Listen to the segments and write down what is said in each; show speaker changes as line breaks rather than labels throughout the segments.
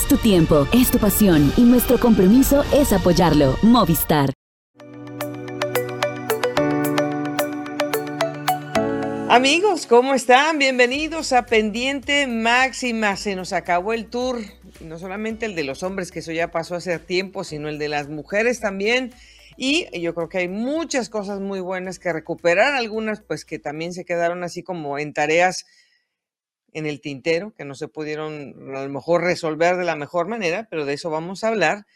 Es tu tiempo, es tu pasión y nuestro compromiso es apoyarlo. Movistar.
Amigos, ¿cómo están? Bienvenidos a Pendiente Máxima. Se nos acabó el tour, no solamente el de los hombres, que eso ya pasó hace tiempo, sino el de las mujeres también. Y yo creo que hay muchas cosas muy buenas que recuperar, algunas pues que también se quedaron así como en tareas en el tintero, que no se pudieron a lo mejor resolver de la mejor manera, pero de eso vamos a hablar.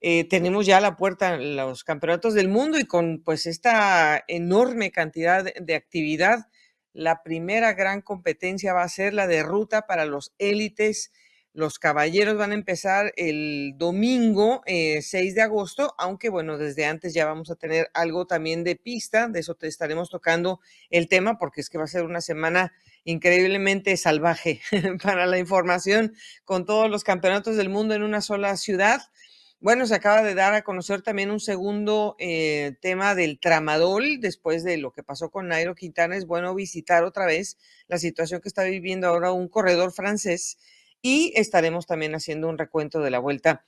Eh, tenemos ya la puerta los campeonatos del mundo y con pues esta enorme cantidad de actividad la primera gran competencia va a ser la de ruta para los élites. Los caballeros van a empezar el domingo 6 eh, de agosto, aunque bueno, desde antes ya vamos a tener algo también de pista, de eso te estaremos tocando el tema, porque es que va a ser una semana increíblemente salvaje para la información con todos los campeonatos del mundo en una sola ciudad. Bueno, se acaba de dar a conocer también un segundo eh, tema del tramadol después de lo que pasó con Nairo Quintana. Es bueno visitar otra vez la situación que está viviendo ahora un corredor francés y estaremos también haciendo un recuento de la vuelta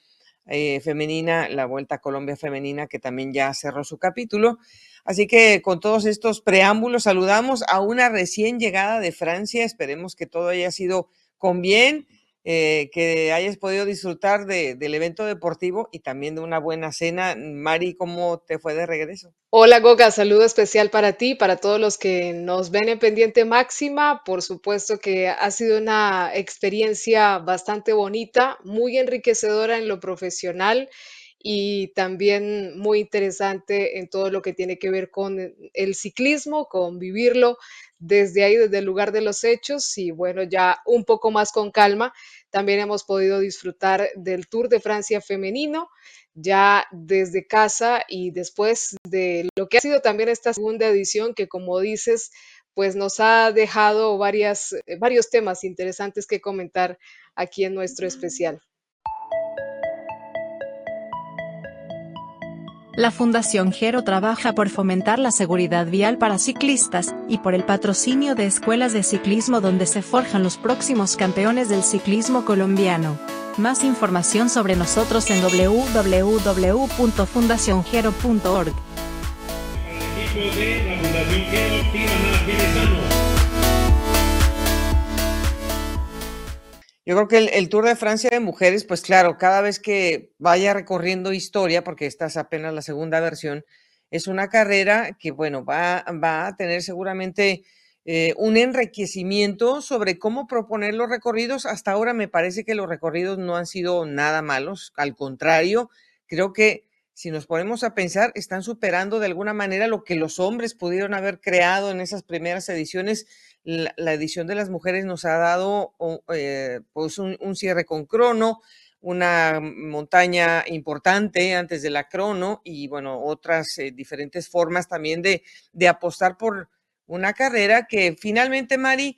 eh, femenina, la vuelta a Colombia femenina, que también ya cerró su capítulo. Así que con todos estos preámbulos saludamos a una recién llegada de Francia. Esperemos que todo haya sido con bien eh, que hayas podido disfrutar del evento deportivo y también de una buena cena. Mari, ¿cómo te fue de regreso?
Hola Goga, saludo especial para ti, para todos los que nos ven en pendiente máxima. Por supuesto que ha sido una experiencia bastante bonita, muy enriquecedora en lo profesional y también muy interesante en todo lo que tiene que ver con el ciclismo, con vivirlo desde ahí, desde el lugar de los hechos y bueno, ya un poco más con calma, también hemos podido disfrutar del Tour de Francia femenino ya desde casa y después de lo que ha sido también esta segunda edición que como dices, pues nos ha dejado varias, varios temas interesantes que comentar aquí en nuestro especial.
La Fundación Gero trabaja por fomentar la seguridad vial para ciclistas y por el patrocinio de escuelas de ciclismo donde se forjan los próximos campeones del ciclismo colombiano. Más información sobre nosotros en www.fundaciongero.org.
Yo creo que el, Tour de Francia de mujeres, pues claro, cada vez que vaya recorriendo historia, porque esta es apenas la segunda versión, es una carrera que, bueno, va, va a tener seguramente eh, un enriquecimiento sobre cómo proponer los recorridos. Hasta ahora me parece que los recorridos no han sido nada malos, al contrario, creo que si nos ponemos a pensar, están superando de alguna manera lo que los hombres pudieron haber creado en esas primeras ediciones. La, edición de las mujeres nos ha dado eh, pues un, cierre con crono, una montaña importante antes de la crono y bueno, otras eh, diferentes formas también de, apostar por una carrera que finalmente, Mari,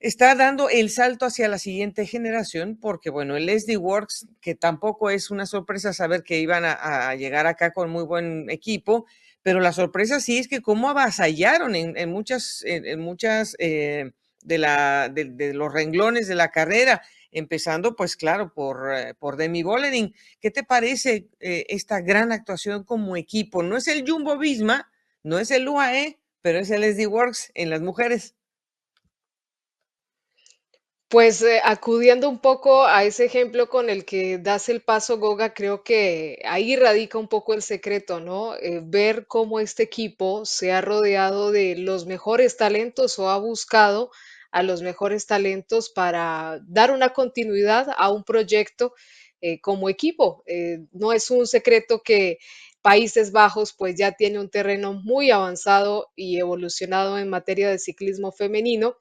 está dando el salto hacia la siguiente generación, porque bueno, el SD Works, que tampoco es una sorpresa saber que iban a, llegar acá con muy buen equipo, pero la sorpresa sí es que cómo avasallaron en, muchas, eh, de, los renglones de la carrera, empezando pues claro por, eh, Demi Bollering. ¿Qué te parece eh, esta gran actuación como equipo? No es el Jumbo Visma, no es el UAE, pero es el SD Works en las mujeres.
Pues eh, acudiendo un poco a ese ejemplo con el que das el paso, Goga, creo que ahí radica un poco el secreto, ¿no? Eh, ver cómo este equipo se ha rodeado de los mejores talentos o ha buscado a los mejores talentos para dar una continuidad a un proyecto eh, como equipo. no es un secreto que Países Bajos pues ya tiene un terreno muy avanzado y evolucionado en materia de ciclismo femenino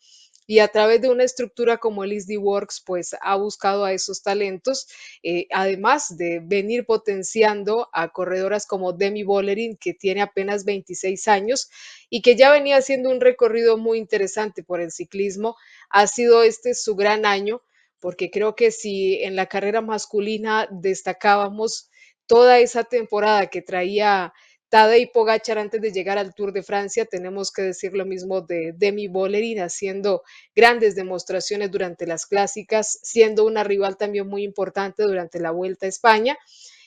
y a través de una estructura como el ISD Works, pues ha buscado a esos talentos, eh, además de venir potenciando a corredoras como Demi Bollerin, que tiene apenas 26 años y que ya venía haciendo un recorrido muy interesante por el ciclismo. Ha sido este su gran año, porque creo que si en la carrera masculina destacábamos toda esa temporada que traía Tadej Pogacar antes de llegar al Tour de Francia. Tenemos que decir lo mismo de Demi Bollerin, haciendo grandes demostraciones durante las clásicas, siendo una rival también muy importante durante la Vuelta a España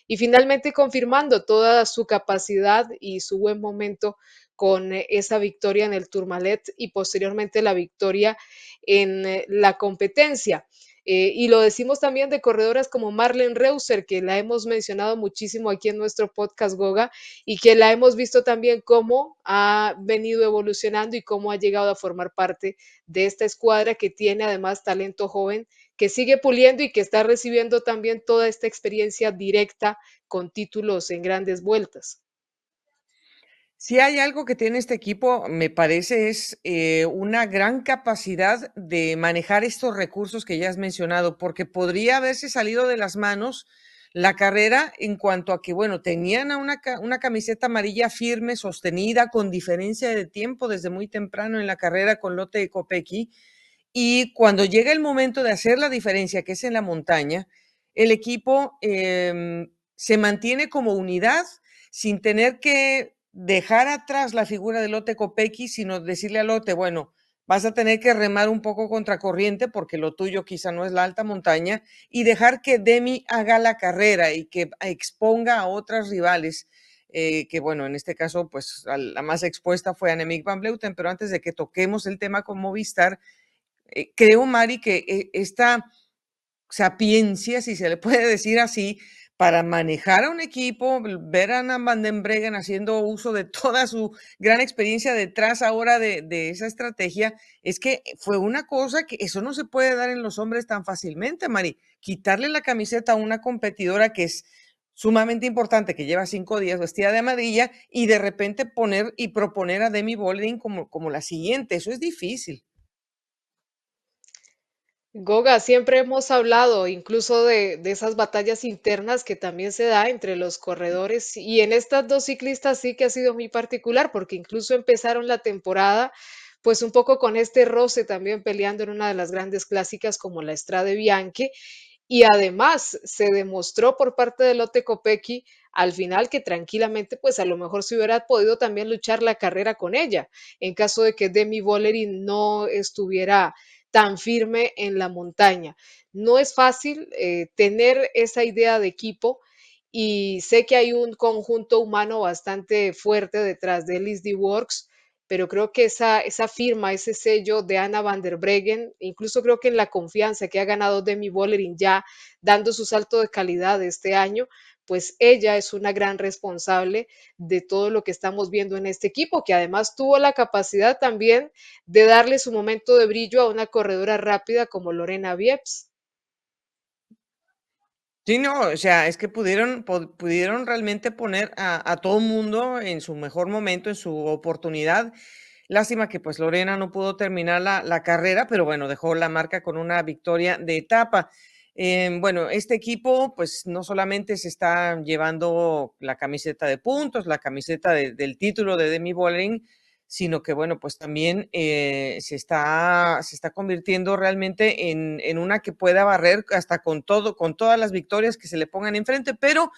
y finalmente confirmando toda su capacidad y su buen momento con eh, esa victoria en el Tourmalet y posteriormente la victoria en eh, la competencia. Eh, y lo decimos también de corredoras como Marlene Reuser, que la hemos mencionado muchísimo aquí en nuestro podcast Goga y que la hemos visto también cómo ha venido evolucionando y cómo ha llegado a formar parte de esta escuadra que tiene además talento joven que sigue puliendo y que está recibiendo también toda esta experiencia directa con títulos en grandes vueltas.
Si hay algo que tiene este equipo, me parece, es eh, una gran capacidad de manejar estos recursos que ya has mencionado, porque podría haberse salido de las manos la carrera en cuanto a que, bueno, tenían una, una camiseta amarilla firme, sostenida, con diferencia de tiempo desde muy temprano en la carrera con Lotte de Kopecky, y cuando llega el momento de hacer la diferencia, que es en la montaña, el equipo em, se mantiene como unidad sin tener que dejar atrás la figura de Lote Kopecky, sino decirle a Lote, bueno, vas a tener que remar un poco contracorriente porque lo tuyo quizá no es la alta montaña y dejar que Demi haga la carrera y que exponga a otras rivales. Eh, que bueno, en este caso, pues la más expuesta fue Annemiek van Bleuten, pero antes de que toquemos el tema con Movistar, eh, creo, Mari, que eh, esta sapiencia, si se le puede decir así, para manejar a un equipo, ver a Ana Van den Breggen haciendo uso de toda su gran experiencia detrás ahora de, de, esa estrategia, es que fue una cosa que eso no se puede dar en los hombres tan fácilmente, Mari. Quitarle la camiseta a una competidora que es sumamente importante, que lleva cinco días vestida de amarilla, y de repente poner y proponer a Demi Bolding como, como la siguiente, eso es difícil.
Goga, siempre hemos hablado incluso de, esas batallas internas que también se da entre los corredores y en estas dos ciclistas sí que ha sido muy particular porque incluso empezaron la temporada pues un poco con este roce también peleando en una de las grandes clásicas como la Estrada Bianchi y además se demostró por parte de Lotte Kopecky al final que tranquilamente pues a lo mejor se hubiera podido también luchar la carrera con ella en caso de que Demi Bollerin no estuviera tan firme en la montaña. No es fácil eh, tener esa idea de equipo y sé que hay un conjunto humano bastante fuerte detrás de LSD Works, pero creo que esa, esa firma, ese sello de Ana van der Breggen, incluso creo que en la confianza que ha ganado Demi Bollerin ya dando su salto de calidad este año, pues ella es una gran responsable de todo lo que estamos viendo en este equipo, que además tuvo la capacidad también de darle su momento de brillo a una corredora rápida como Lorena Vieps.
Sí, no, o sea, es que pudieron, pudieron realmente poner a, todo mundo en su mejor momento, en su oportunidad. Lástima que pues Lorena no pudo terminar la carrera, pero bueno, dejó la marca con una victoria de etapa. Em, bueno, este equipo pues no solamente se está llevando la camiseta de puntos, la camiseta del título de Demi Bollering, sino que bueno, pues también eh, se, está, se está convirtiendo realmente en, en, una que pueda barrer hasta con todo, con todas las victorias que se le pongan enfrente, pero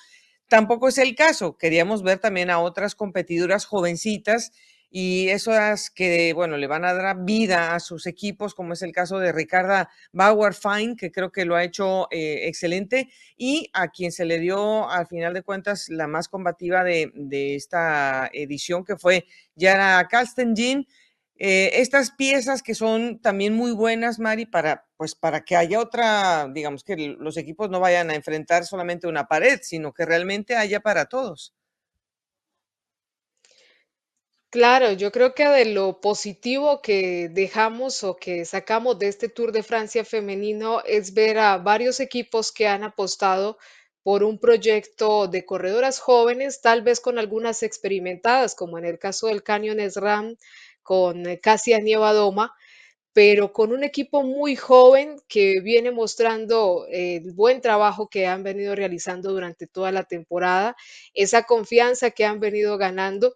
tampoco es el caso. Queríamos ver también a otras competidoras jovencitas y eso es que, bueno, le van a dar vida a sus equipos, como es el caso de Ricarda Bauer Fine, que creo que lo ha hecho eh, excelente, y a quien se le dio, al final de cuentas, la más combativa de, esta edición, que fue Yara Kalstenjin. Eh, estas piezas que son también muy buenas, Mari, para, pues, para que haya otra, digamos que los equipos no vayan a enfrentar solamente una pared, sino que realmente haya para todos.
Claro, yo creo que de lo positivo que dejamos o que sacamos de este Tour de Francia femenino es ver a varios equipos que han apostado por un proyecto de corredoras jóvenes, tal vez con algunas experimentadas, como en el caso del Canyon SRAM con eh, Casia Nievadoma, pero con un equipo muy joven que viene mostrando el buen trabajo que han venido realizando durante toda la temporada, esa confianza que han venido ganando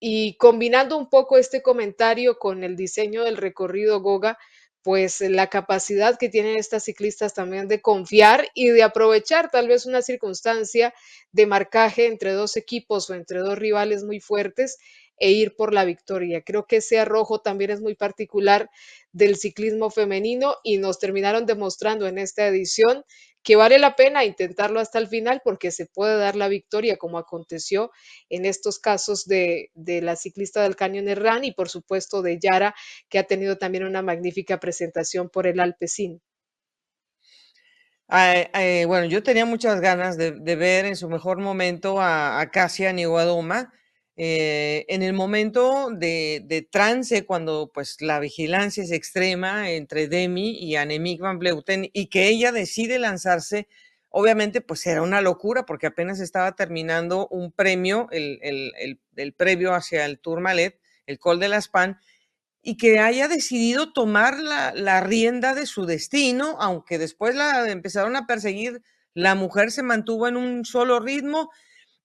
y combinando un poco este comentario con el diseño del recorrido Goga, pues la capacidad que tienen estas ciclistas también de confiar y de aprovechar tal vez una circunstancia de marcaje entre dos equipos o entre dos rivales muy fuertes e ir por la victoria. Creo que ese arrojo también es muy particular del ciclismo femenino y nos terminaron demostrando en esta edición que vale la pena intentarlo hasta el final porque se puede dar la victoria como aconteció en estos casos de, la ciclista del Canyon Herrán y por supuesto de Yara que ha tenido también una magnífica presentación por el Alpecin.
Eh, bueno, yo tenía muchas ganas de, ver en su mejor momento a, a Casia Niguadoma eh, en el momento de, trance, cuando pues la vigilancia es extrema entre Demi y Annemiek van Bleuten y que ella decide lanzarse, obviamente pues era una locura porque apenas estaba terminando un premio, el, el, previo hacia el Tour Malet, el Col de la Span, y que haya decidido tomar la, la rienda de su destino, aunque después la empezaron a perseguir, la mujer se mantuvo en un solo ritmo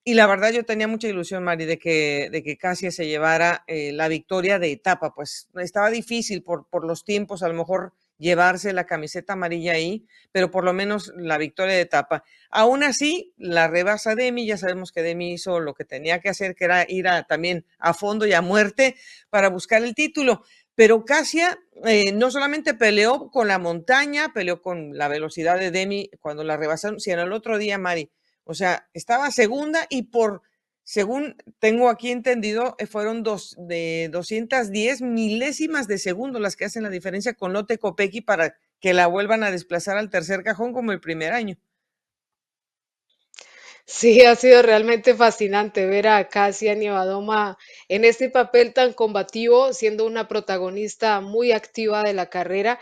y la verdad yo tenía mucha ilusión, Mari, de que, de que Casia se llevara eh, la victoria de etapa, pues estaba difícil por, por los tiempos, a lo mejor llevarse la camiseta amarilla ahí, pero por lo menos la victoria de etapa. Aún así, la rebasa Demi, ya sabemos que Demi hizo lo que tenía que hacer, que era ir también a fondo y a muerte para buscar el título. Pero Casia eh, no solamente peleó con la montaña, peleó con la velocidad de Demi cuando la rebasaron, sino el otro día, Mari, o sea, estaba segunda y por, según tengo aquí entendido, eh, fueron dos, de 210 milésimas de segundo las que hacen la diferencia con Lotte Kopecky para que la vuelvan a desplazar al tercer cajón como el primer año.
Sí, ha sido realmente fascinante ver a Casia Nievadoma en este papel tan combativo, siendo una protagonista muy activa de la carrera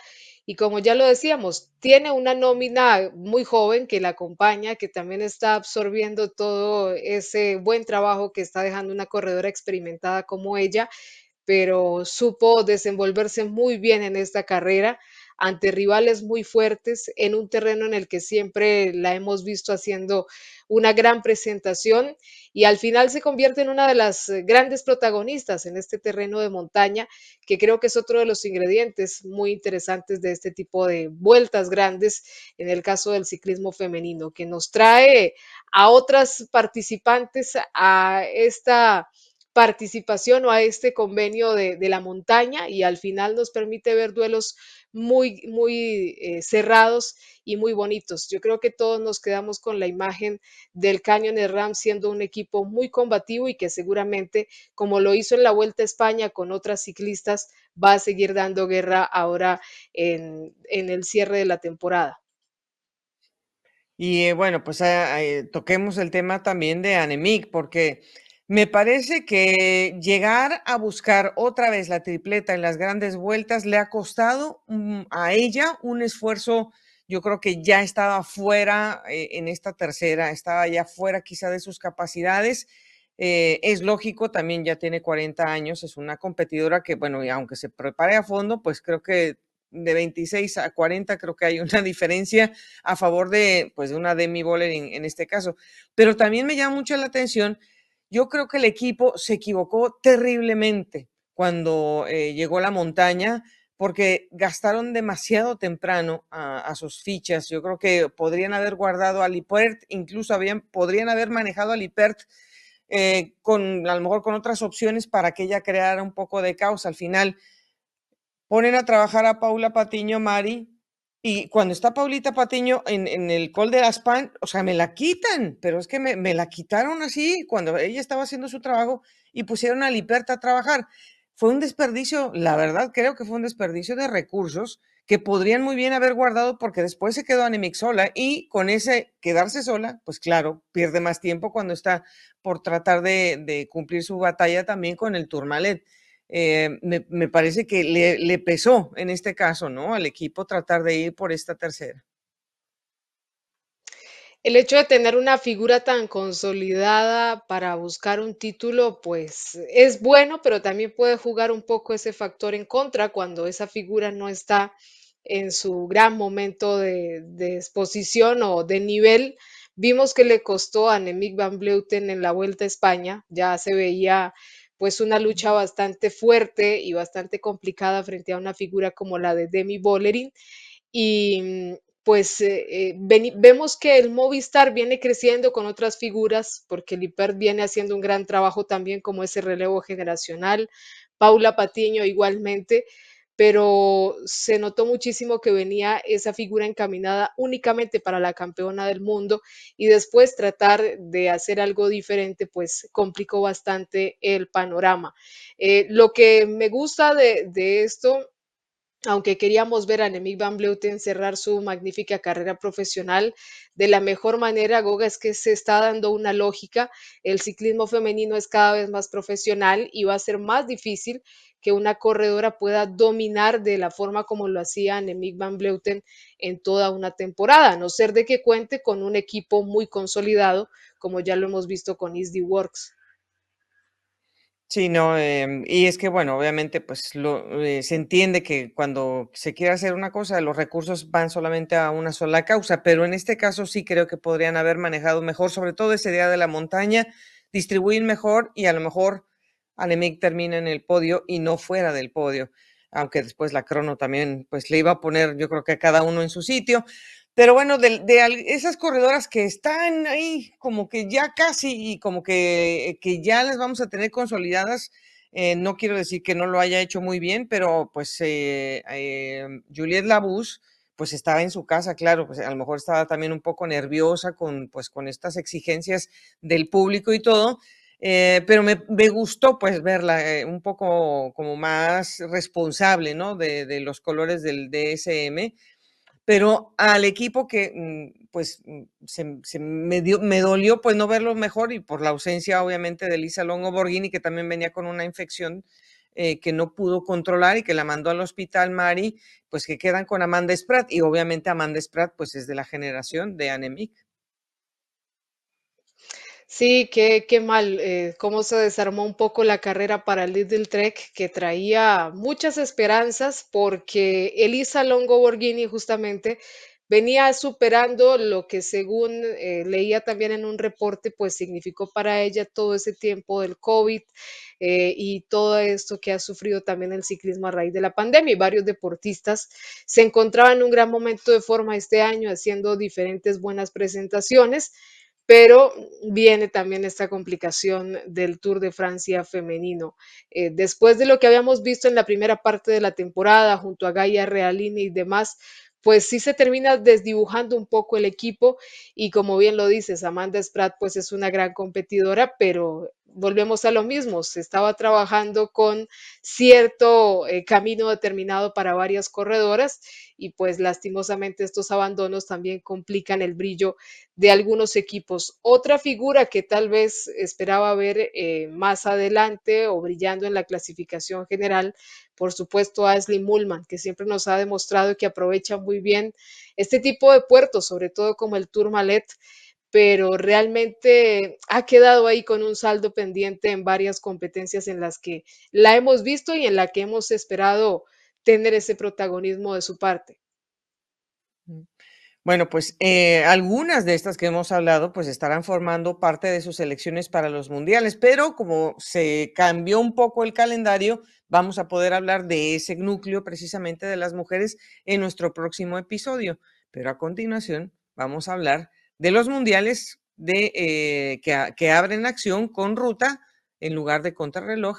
y como ya lo decíamos, tiene una nómina muy joven que la acompaña, que también está absorbiendo todo ese buen trabajo que está dejando una corredora experimentada como ella, pero supo desenvolverse muy bien en esta carrera ante rivales muy fuertes en un terreno en el que siempre la hemos visto haciendo una gran presentación y al final se convierte en una de las eh, grandes protagonistas en este terreno de montaña, que creo que es otro de los ingredientes muy interesantes de este tipo de vueltas grandes en el caso del ciclismo femenino, que nos trae a otras participantes a esta participación o a este convenio de, la montaña y al final nos permite ver duelos muy, muy eh, cerrados y muy bonitos. Yo creo que todos nos quedamos con la imagen del Canyon Ram siendo un equipo muy combativo y que seguramente, como lo hizo en la Vuelta a España con otras ciclistas, va a seguir dando guerra ahora en, el cierre de la temporada.
Y eh, bueno, pues ah, eh, toquemos el tema también de Anemic, porque me parece que llegar a buscar otra vez la tripleta en las grandes vueltas le ha costado mm, a ella un esfuerzo. Yo creo que ya estaba fuera eh, en esta tercera, estaba ya fuera quizá de sus capacidades. Eh, es lógico, también ya tiene 40 años, es una competidora que, bueno, y aunque se prepare a fondo, pues creo que de 26 a 40 creo que hay una diferencia a favor de, pues, de una Demi Boller en, en este caso. Pero también me llama mucho la atención yo creo que el equipo se equivocó terriblemente cuando eh, llegó la montaña porque gastaron demasiado temprano a, sus fichas. Yo creo que podrían haber guardado a Lipert, incluso habían, podrían haber manejado a Lipert eh, con a lo mejor con otras opciones para que ella creara un poco de caos. Al final ponen a trabajar a Paula Patiño Mari y cuando está Paulita Patiño en, el Col de las Pan, o sea, me la quitan, pero es que me, la quitaron así cuando ella estaba haciendo su trabajo y pusieron a Liperta a trabajar. Fue un desperdicio, la verdad creo que fue un desperdicio de recursos que podrían muy bien haber guardado porque después se quedó Anemic sola y con ese quedarse sola, pues claro, pierde más tiempo cuando está por tratar de, de cumplir su batalla también con el Tourmalet. Eh, me, parece que le, pesó en este caso, ¿no? Al equipo tratar de ir por esta tercera.
El hecho de tener una figura tan consolidada para buscar un título, pues es bueno, pero también puede jugar un poco ese factor en contra cuando esa figura no está en su gran momento de, exposición o de nivel. Vimos que le costó a Nemic Van Bleuten en la Vuelta a España, ya se veía pues una lucha bastante fuerte y bastante complicada frente a una figura como la de Demi Bollerin. Y mm, pues eh, eh, vemos que el Movistar viene creciendo con otras figuras, porque el viene haciendo un gran trabajo también como ese relevo generacional. Paula Patiño igualmente, pero se notó muchísimo que venía esa figura encaminada únicamente para la campeona del mundo y después tratar de hacer algo diferente, pues complicó bastante el panorama. Eh, lo que me gusta de, esto aunque queríamos ver a Nemik van Bleuten cerrar su magnífica carrera profesional de la mejor manera, Goga, es que se está dando una lógica. El ciclismo femenino es cada vez más profesional y va a ser más difícil que una corredora pueda dominar de la forma como lo hacía Nemik van Bleuten en toda una temporada, a no ser de que cuente con un equipo muy consolidado, como ya lo hemos visto con Easy Works.
Sí, no, em, y es que, bueno, obviamente, pues lo, eh, se entiende que cuando se quiere hacer una cosa, los recursos van solamente a una sola causa, pero en este caso sí creo que podrían haber manejado mejor, sobre todo ese día de la montaña, distribuir mejor y a lo mejor Anemic termina en el podio y no fuera del podio, aunque después la crono también, pues le iba a poner, yo creo que a cada uno en su sitio, pero bueno, de, esas corredoras que están ahí como que ya casi y como que, que ya las vamos a tener consolidadas, eh, no quiero decir que no lo haya hecho muy bien, pero pues eh, eh, Juliette Labus pues estaba en su casa, claro, pues a lo mejor estaba también un poco nerviosa con, pues, con estas exigencias del público y todo, pero me, gustó pues verla un poco como más responsable, ¿no? De, los colores del DSM pero al equipo que mm, pues mm, se, me, me, dolió pues no verlo mejor y por la ausencia obviamente de Lisa Longo Borghini que también venía con una infección eh, que no pudo controlar y que la mandó al hospital Mari, pues que quedan con Amanda Spratt y obviamente Amanda Spratt pues es de la generación de Anemic.
Sí, qué, qué mal, eh, cómo se desarmó un poco la carrera para Little Trek, que traía muchas esperanzas porque Elisa Longo Borghini justamente venía superando lo que según eh, leía también en un reporte, pues significó para ella todo ese tiempo del COVID eh, y todo esto que ha sufrido también el ciclismo a raíz de la pandemia. Y varios deportistas se encontraban en un gran momento de forma este año haciendo diferentes buenas presentaciones pero viene también esta complicación del Tour de Francia femenino. Eh, después de lo que habíamos visto en la primera parte de la temporada junto a Gaia Realini y demás, pues sí se termina desdibujando un poco el equipo y como bien lo dices, Amanda Spratt pues es una gran competidora, pero volvemos a lo mismo, se estaba trabajando con cierto eh, camino determinado para varias corredoras y pues lastimosamente estos abandonos también complican el brillo de algunos equipos. Otra figura que tal vez esperaba ver eh, más adelante o brillando en la clasificación general, por supuesto, Ashley Mullman, que siempre nos ha demostrado que aprovecha muy bien este tipo de puertos, sobre todo como el Tourmalet pero realmente ha quedado ahí con un saldo pendiente en varias competencias en las que la hemos visto y en la que hemos esperado tener ese protagonismo de su parte.
Bueno, pues eh, algunas de estas que hemos hablado, pues estarán formando parte de sus elecciones para los mundiales, pero como se cambió un poco el calendario, vamos a poder hablar de ese núcleo precisamente de las mujeres en nuestro próximo episodio. Pero a continuación vamos a hablar de los mundiales de, eh, que, que, abren acción con ruta en lugar de contrarreloj,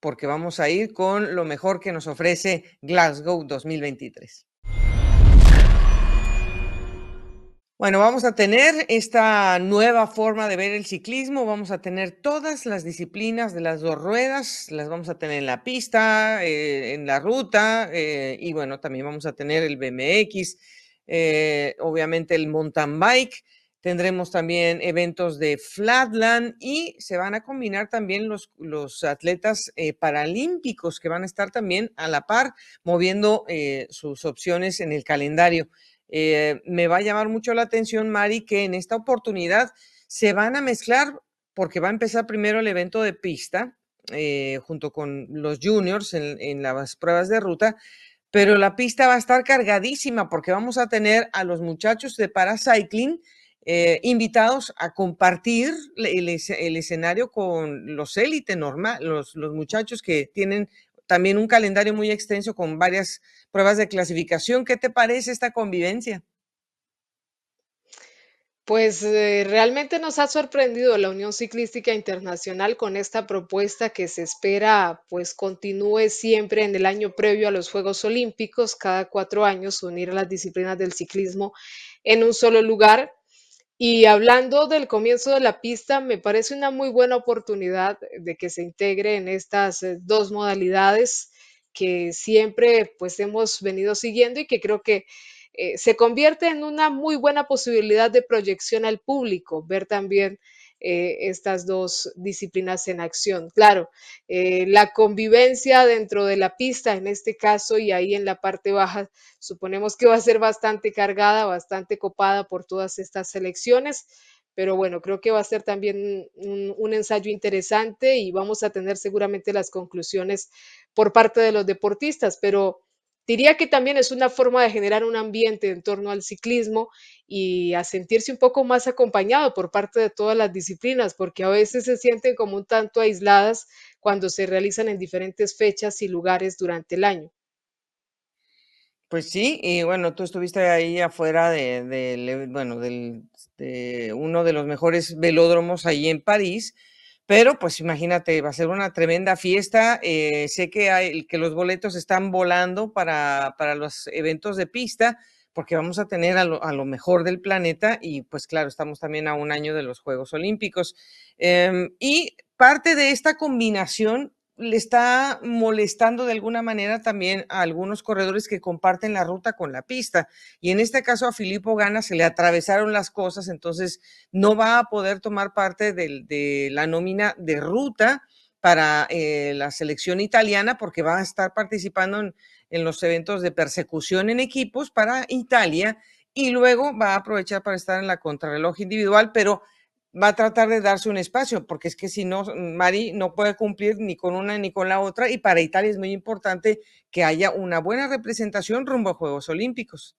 porque vamos a ir con lo mejor que nos ofrece Glasgow 2023. Bueno, vamos a tener esta nueva forma de ver el ciclismo, vamos a tener todas las disciplinas de las dos ruedas, las vamos a tener en la pista, eh, en la ruta, eh, y bueno, también vamos a tener el BMX, eh, obviamente el mountain bike, tendremos también eventos de flatland y se van a combinar también los, los atletas eh, paralímpicos que van a estar también a la par moviendo eh, sus opciones en el calendario. me va a llamar mucho la atención, Mari, que en esta oportunidad se van a mezclar porque va a empezar primero el evento de pista junto con los juniors en las pruebas de ruta, pero la pista va a estar cargadísima porque vamos a tener a los muchachos de paracycling eh, invitados a compartir el, escenario con los élites normal, los, los muchachos que tienen también un calendario muy extenso con varias pruebas de clasificación. ¿Qué te parece esta convivencia?
Pues eh, realmente nos ha sorprendido la Unión Ciclística Internacional con esta propuesta que se espera pues continúe siempre en el año previo a los Juegos Olímpicos, cada cuatro años unir las disciplinas del ciclismo en un solo lugar. Y hablando del comienzo de la pista, me parece una muy buena oportunidad de que se integre en estas eh, dos modalidades que siempre pues hemos venido siguiendo y que creo que eh, se convierte en una muy buena posibilidad de proyección al público, ver también eh, estas dos disciplinas en acción. Claro, eh, la convivencia dentro de la pista en este caso y ahí en la parte baja, suponemos que va a ser bastante cargada, bastante copada por todas estas selecciones. Pero bueno, creo que va a ser también un, un ensayo interesante y vamos a tener seguramente las conclusiones por parte de los deportistas. Pero Diría que también es una forma de generar un ambiente en torno al ciclismo y a sentirse un poco más acompañado por parte de todas las disciplinas, porque a veces se sienten como un tanto aisladas cuando se realizan en diferentes fechas y lugares durante el año.
Pues sí, y bueno, tú estuviste ahí afuera de, bueno, del, de uno de los mejores velódromos ahí en París pero pues imagínate, va a ser una tremenda fiesta. Eh, sé que, hay, que los boletos están volando para, para los eventos de pista, porque vamos a tener a lo, a lo, mejor del planeta y pues claro, estamos también a un año de los Juegos Olímpicos. Eh, y parte de esta combinación le está molestando de alguna manera también a algunos corredores que comparten la ruta con la pista. Y en este caso a Filippo Gana se le atravesaron las cosas, entonces no va a poder tomar parte de, la nómina de ruta para eh, la selección italiana porque va a estar participando en, en los eventos de persecución en equipos para Italia y luego va a aprovechar para estar en la contrarreloj individual, pero va a tratar de darse un espacio, porque es que si no, Mari no puede cumplir ni con una ni con la otra, y para Italia es muy importante que haya una buena representación rumbo a Juegos Olímpicos.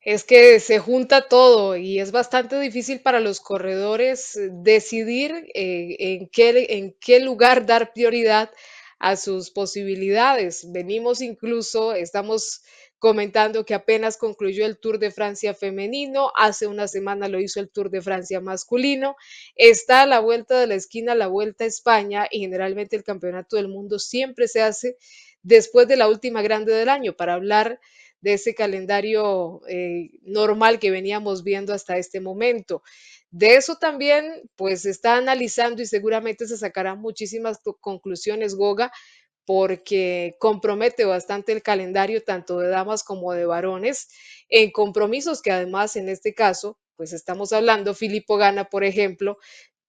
Es que se junta todo y es bastante difícil para los corredores eh, decidir eh, en, qué, en qué lugar dar prioridad a sus posibilidades. Venimos incluso, estamos comentando que apenas concluyó el Tour de Francia femenino, hace una semana lo hizo el Tour de Francia masculino, está a la vuelta de la esquina la Vuelta a España y generalmente el Campeonato del Mundo siempre se hace después de la última grande del año para hablar de ese calendario eh, normal que veníamos viendo hasta este momento. De eso también, pues está analizando y seguramente se sacarán muchísimas conclusiones, Goga, porque compromete bastante el calendario tanto de damas como de varones en compromisos que además en este caso, pues estamos hablando, Filippo Gana, por ejemplo,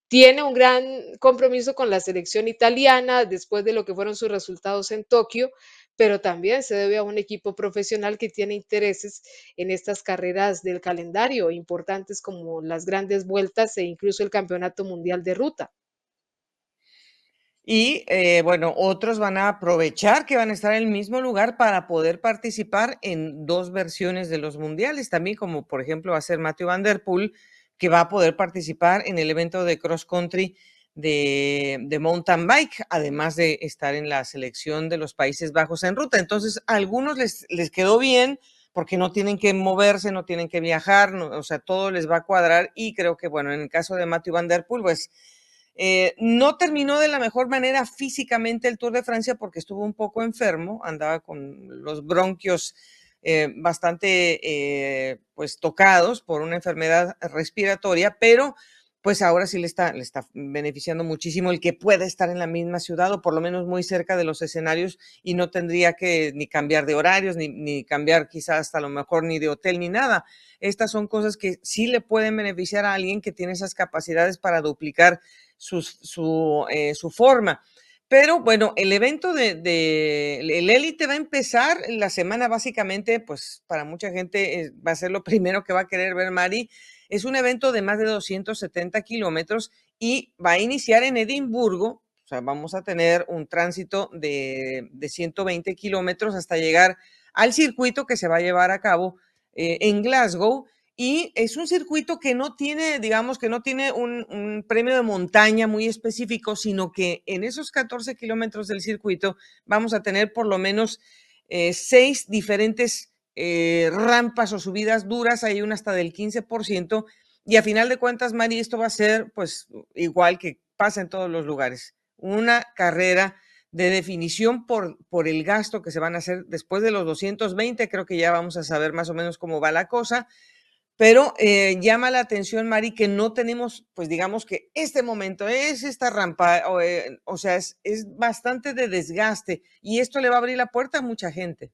tiene un gran compromiso con la selección italiana después de lo que fueron sus resultados en Tokio, pero también se debe a un equipo profesional que tiene intereses en estas carreras del calendario importantes como las grandes vueltas e incluso el Campeonato Mundial de Ruta.
Y eh, bueno, otros van a aprovechar que van a estar en el mismo lugar para poder participar en dos versiones de los mundiales, también como por ejemplo va a ser Matthew Van Der Poel, que va a poder participar en el evento de cross country de, de, mountain bike, además de estar en la selección de los Países Bajos en ruta. Entonces, a algunos les, les quedó bien porque no tienen que moverse, no tienen que viajar, o sea, todo les va a cuadrar y creo que, bueno, en el caso de Matthew Van Der Poel, pues eh, no terminó de la mejor manera físicamente el Tour de Francia porque estuvo un poco enfermo, andaba con los bronquios eh, bastante eh, pues tocados por una enfermedad respiratoria, pero pues ahora sí le está, le está beneficiando muchísimo el que pueda estar en la misma ciudad o por lo menos muy cerca de los escenarios y no tendría que ni cambiar de horarios, ni, ni cambiar quizás hasta lo mejor ni de hotel ni nada. Estas son cosas que sí le pueden beneficiar a alguien que tiene esas capacidades para duplicar su, eh, su, forma. Pero bueno, el evento de, de el élite va a empezar la semana básicamente, pues para mucha gente eh, va a ser lo primero que va a querer ver Mari. Es un evento de más de 270 kilómetros y va a iniciar en Edimburgo. O sea, vamos a tener un tránsito de, de 120 kilómetros hasta llegar al circuito que se va a llevar a cabo eh, en Glasgow y es un circuito que no tiene, digamos, que no tiene un, premio de montaña muy específico, sino que en esos 14 kilómetros del circuito vamos a tener por lo menos eh, seis diferentes eh, rampas o subidas duras, hay una hasta del 15%, y a final de cuentas, Mari, esto va a ser pues igual que pasa en todos los lugares, una carrera de definición por, por el gasto que se van a hacer después de los 220, creo que ya vamos a saber más o menos cómo va la cosa, pero eh, llama la atención, Mari, que no tenemos, pues digamos que este momento es esta rampa, o, eh, sea, es, bastante de desgaste y esto le va a abrir la puerta a mucha gente.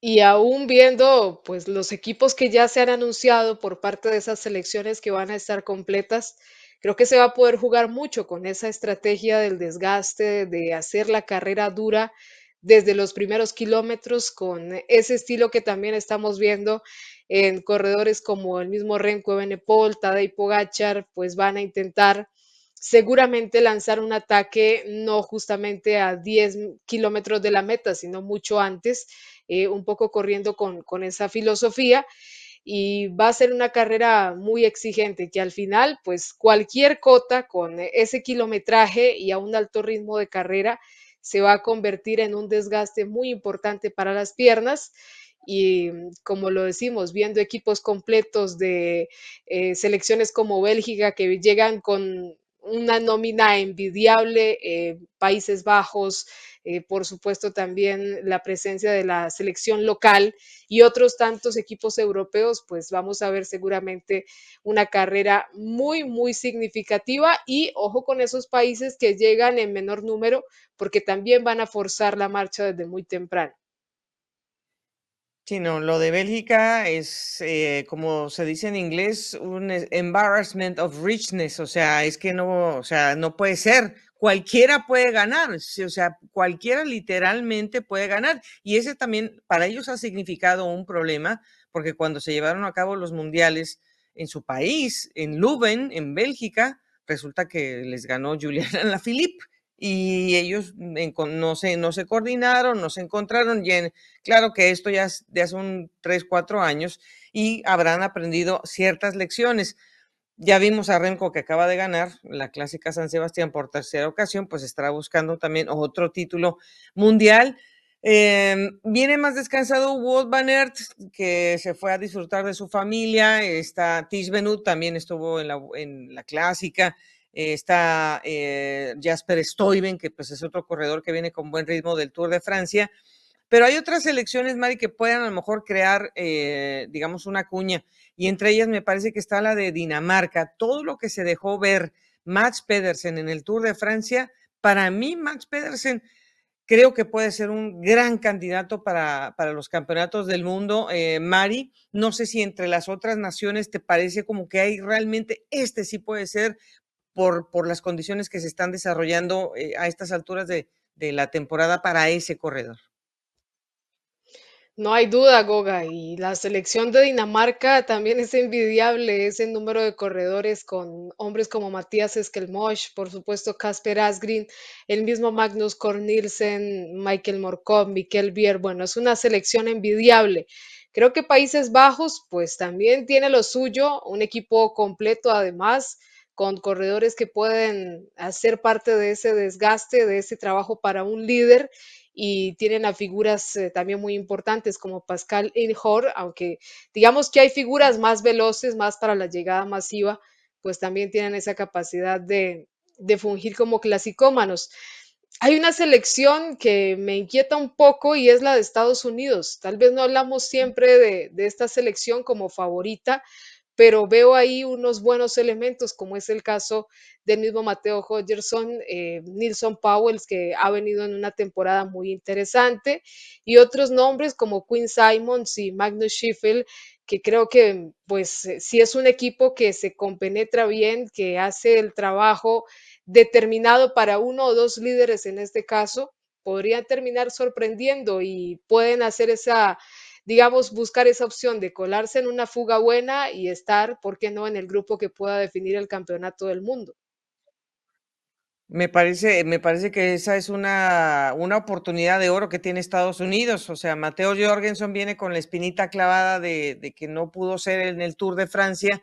Y aún viendo, pues, los equipos que ya se han anunciado por parte de esas selecciones que van a estar completas, creo que se va a poder jugar mucho con esa estrategia del desgaste, de hacer la carrera dura desde los primeros kilómetros con ese estilo que también estamos viendo en corredores como el mismo Renko Benepol, Tadej Pogachar, pues van a intentar seguramente lanzar un ataque no justamente a 10 kilómetros de la meta, sino mucho antes, eh, un poco corriendo con, con esa filosofía. Y va a ser una carrera muy exigente que al final, pues cualquier cota con ese kilometraje y a un alto ritmo de carrera se va a convertir en un desgaste muy importante para las piernas y como lo decimos, viendo equipos completos de eh, selecciones como Bélgica que llegan con una nómina envidiable, eh, Países Bajos, eh, por supuesto también la presencia de la selección local y otros tantos equipos europeos, pues vamos a ver seguramente una carrera muy, muy significativa y ojo con esos países que llegan en menor número porque también van a forzar la marcha desde muy temprano.
Sí, no, lo de Bélgica es, eh, como se dice en inglés, un embarrassment of richness, o sea, es que no, o sea, no puede ser, cualquiera puede ganar, o sea, cualquiera literalmente puede ganar. Y ese también para ellos ha significado un problema, porque cuando se llevaron a cabo los mundiales en su país, en Leuven, en Bélgica, resulta que les ganó Juliana Lafilippe y ellos no se, no se coordinaron, no se encontraron. Y claro que esto ya es de hace un 3, 4 años y habrán aprendido ciertas lecciones. Ya vimos a Renko que acaba de ganar la clásica San Sebastián por tercera ocasión, pues estará buscando también otro título mundial. Em, viene más descansado Wout Van que se fue a disfrutar de su familia. Está Tish Benut, también estuvo en la, en la clásica. Eh, está eh, Jasper Stuyven, que pues es otro corredor que viene con buen ritmo del Tour de Francia. Pero hay otras selecciones, Mari, que puedan a lo mejor crear, eh, digamos, una cuña. Y entre ellas me parece que está la de Dinamarca. Todo lo que se dejó ver Max Pedersen en el Tour de Francia, para mí Max Pedersen creo que puede ser un gran candidato para, para los campeonatos del mundo. Mari, no sé si entre las otras naciones te parece como que hay realmente, este sí puede ser por, por las condiciones que se están desarrollando eh, a estas alturas de, de la temporada para ese corredor.
No hay duda, Goga, y la selección de Dinamarca también es envidiable, ese número de corredores con hombres como Matías Eskelmosh, por supuesto Casper Asgreen, el mismo Magnus Cornilsen, Michael Morkov, Mikel Bier, bueno, es una selección envidiable. Creo que Países Bajos, pues también tiene lo suyo, un equipo completo además, con corredores que pueden hacer parte de ese desgaste, de ese trabajo para un líder y tienen a figuras eh, también muy importantes como Pascal Inhor, aunque digamos que hay figuras más veloces, más para la llegada masiva, pues también tienen esa capacidad de, fungir como clasicómanos. Hay una selección que me inquieta un poco y es la de Estados Unidos. Tal vez no hablamos siempre de, de esta selección como favorita, pero veo ahí unos buenos elementos, como es el caso del mismo Mateo Hodgerson, eh, Nilson Powells, que ha venido en una temporada muy interesante, y otros nombres como Quinn Simons y Magnus Schiffel, que creo que pues eh, si es un equipo que se compenetra bien, que hace el trabajo determinado para uno o dos líderes en este caso, podrían terminar sorprendiendo y pueden hacer esa digamos, buscar esa opción de colarse en una fuga buena y estar, ¿por qué no?, en el grupo que pueda definir el campeonato del mundo.
Me parece, me parece que esa es una, una oportunidad de oro que tiene Estados Unidos. O sea, Mateo Jorgensen viene con la espinita clavada de, de que no pudo ser en el Tour de Francia.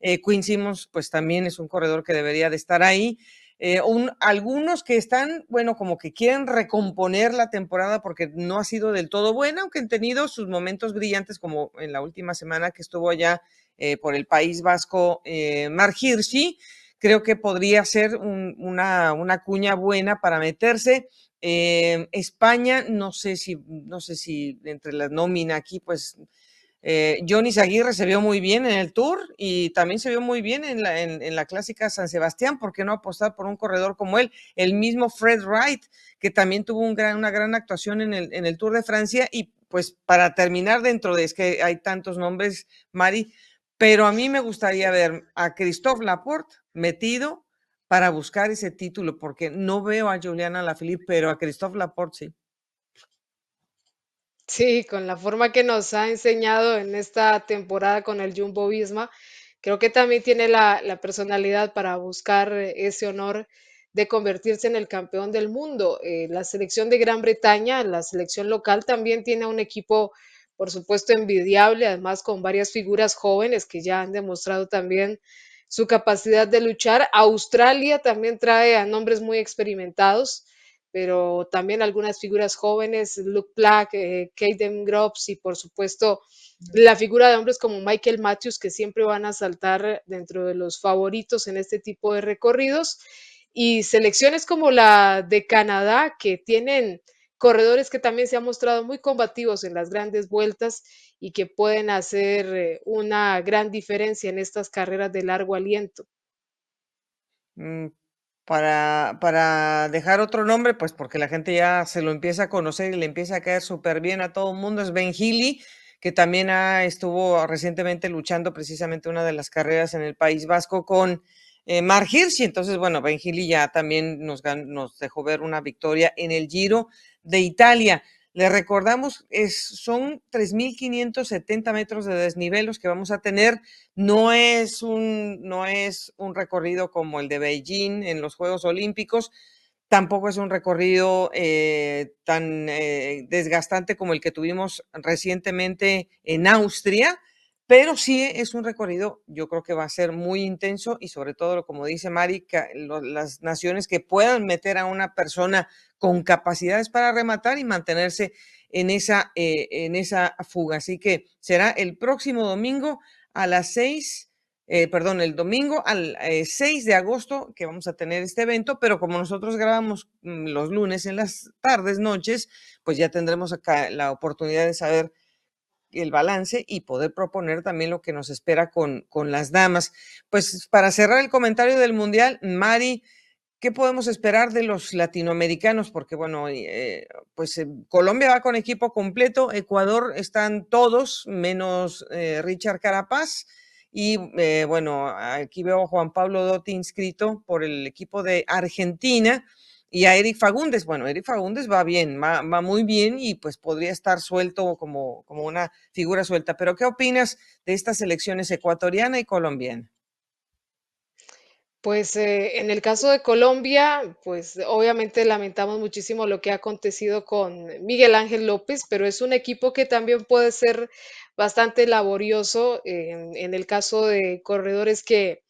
Eh, Quinn pues también es un corredor que debería de estar ahí. Eh, un, algunos que están, bueno, como que quieren recomponer la temporada porque no ha sido del todo buena, aunque han tenido sus momentos brillantes, como en la última semana que estuvo allá eh, por el País Vasco, eh, Mar creo que podría ser un, una, una, cuña buena para meterse. Eh, España, no sé si, no sé si entre la nómina aquí, pues eh, Johnny Zaguirre se vio muy bien en el Tour y también se vio muy bien en la, clásica San Sebastián. ¿Por qué no apostar por un corredor como él? El mismo Fred Wright, que también tuvo una gran actuación en el, en el Tour de Francia. Y pues para terminar dentro de, es que hay tantos nombres, Mari, pero a mí me gustaría ver a Christophe Laporte metido para buscar ese título, porque no veo a Juliana Lafilippe, pero a Christophe Laporte sí.
Sí, con la forma que nos ha enseñado en esta temporada con el Jumbo Visma, creo que también tiene la, la personalidad para buscar ese honor de convertirse en el campeón del mundo. Eh, la selección de Gran Bretaña, la selección local, también tiene un equipo por supuesto envidiable, además con varias figuras jóvenes que ya han demostrado también su capacidad de luchar. Australia también trae a nombres muy experimentados, pero también algunas figuras jóvenes, Luke Black, eh, Caden Groves y por supuesto la figura de hombres como Michael Matthews que siempre van a saltar dentro de los favoritos en este tipo de recorridos y selecciones como la de Canadá que tienen corredores que también se han mostrado muy combativos en las grandes vueltas y que pueden hacer eh, una gran diferencia en estas carreras de largo aliento.
Para, para dejar otro nombre, pues porque la gente ya se lo empieza a conocer y le empieza a caer súper bien a todo el mundo, es Ben Healy, que también ha, estuvo recientemente luchando precisamente una de las carreras en el País Vasco con eh, Hirschi. Entonces, bueno, Ben Healy ya también nos, nos dejó ver una victoria en el Giro de Italia. Le recordamos, es, son 3.570 metros de desnivel los que vamos a tener. No es, un, no es un recorrido como el de Beijing en los Juegos Olímpicos. Tampoco es un recorrido eh, tan eh, desgastante como el que tuvimos recientemente en Austria, pero sí es un recorrido, yo creo que va a ser muy intenso y sobre todo, como dice Mari, las naciones que puedan meter a una persona con capacidades para rematar y mantenerse en esa, eh, en esa fuga. Así que será el próximo domingo a las seis, eh, perdón, el domingo al eh, 6 de agosto que vamos a tener este evento, pero como nosotros grabamos mm, los lunes en las tardes, noches, pues ya tendremos acá la oportunidad de saber el balance y poder proponer también lo que nos espera con, con las damas. Pues para cerrar el comentario del Mundial, Mari, ¿qué podemos esperar de los latinoamericanos? Porque bueno, eh, pues eh, Colombia va con equipo completo, Ecuador están todos, menos eh, Richard Carapaz. Y bueno, aquí veo a Juan Pablo Dotti inscrito por el equipo de Argentina y a Eric Fagundes. Bueno, Eric Fagundes va bien, va, muy bien y pues podría estar suelto como, como una figura suelta. Pero ¿qué opinas de estas elecciones ecuatoriana y colombiana?
Pues eh, en el caso de Colombia, pues obviamente lamentamos muchísimo lo que ha acontecido con Miguel Ángel López, pero es un equipo que también puede ser bastante laborioso en, en el caso de corredores que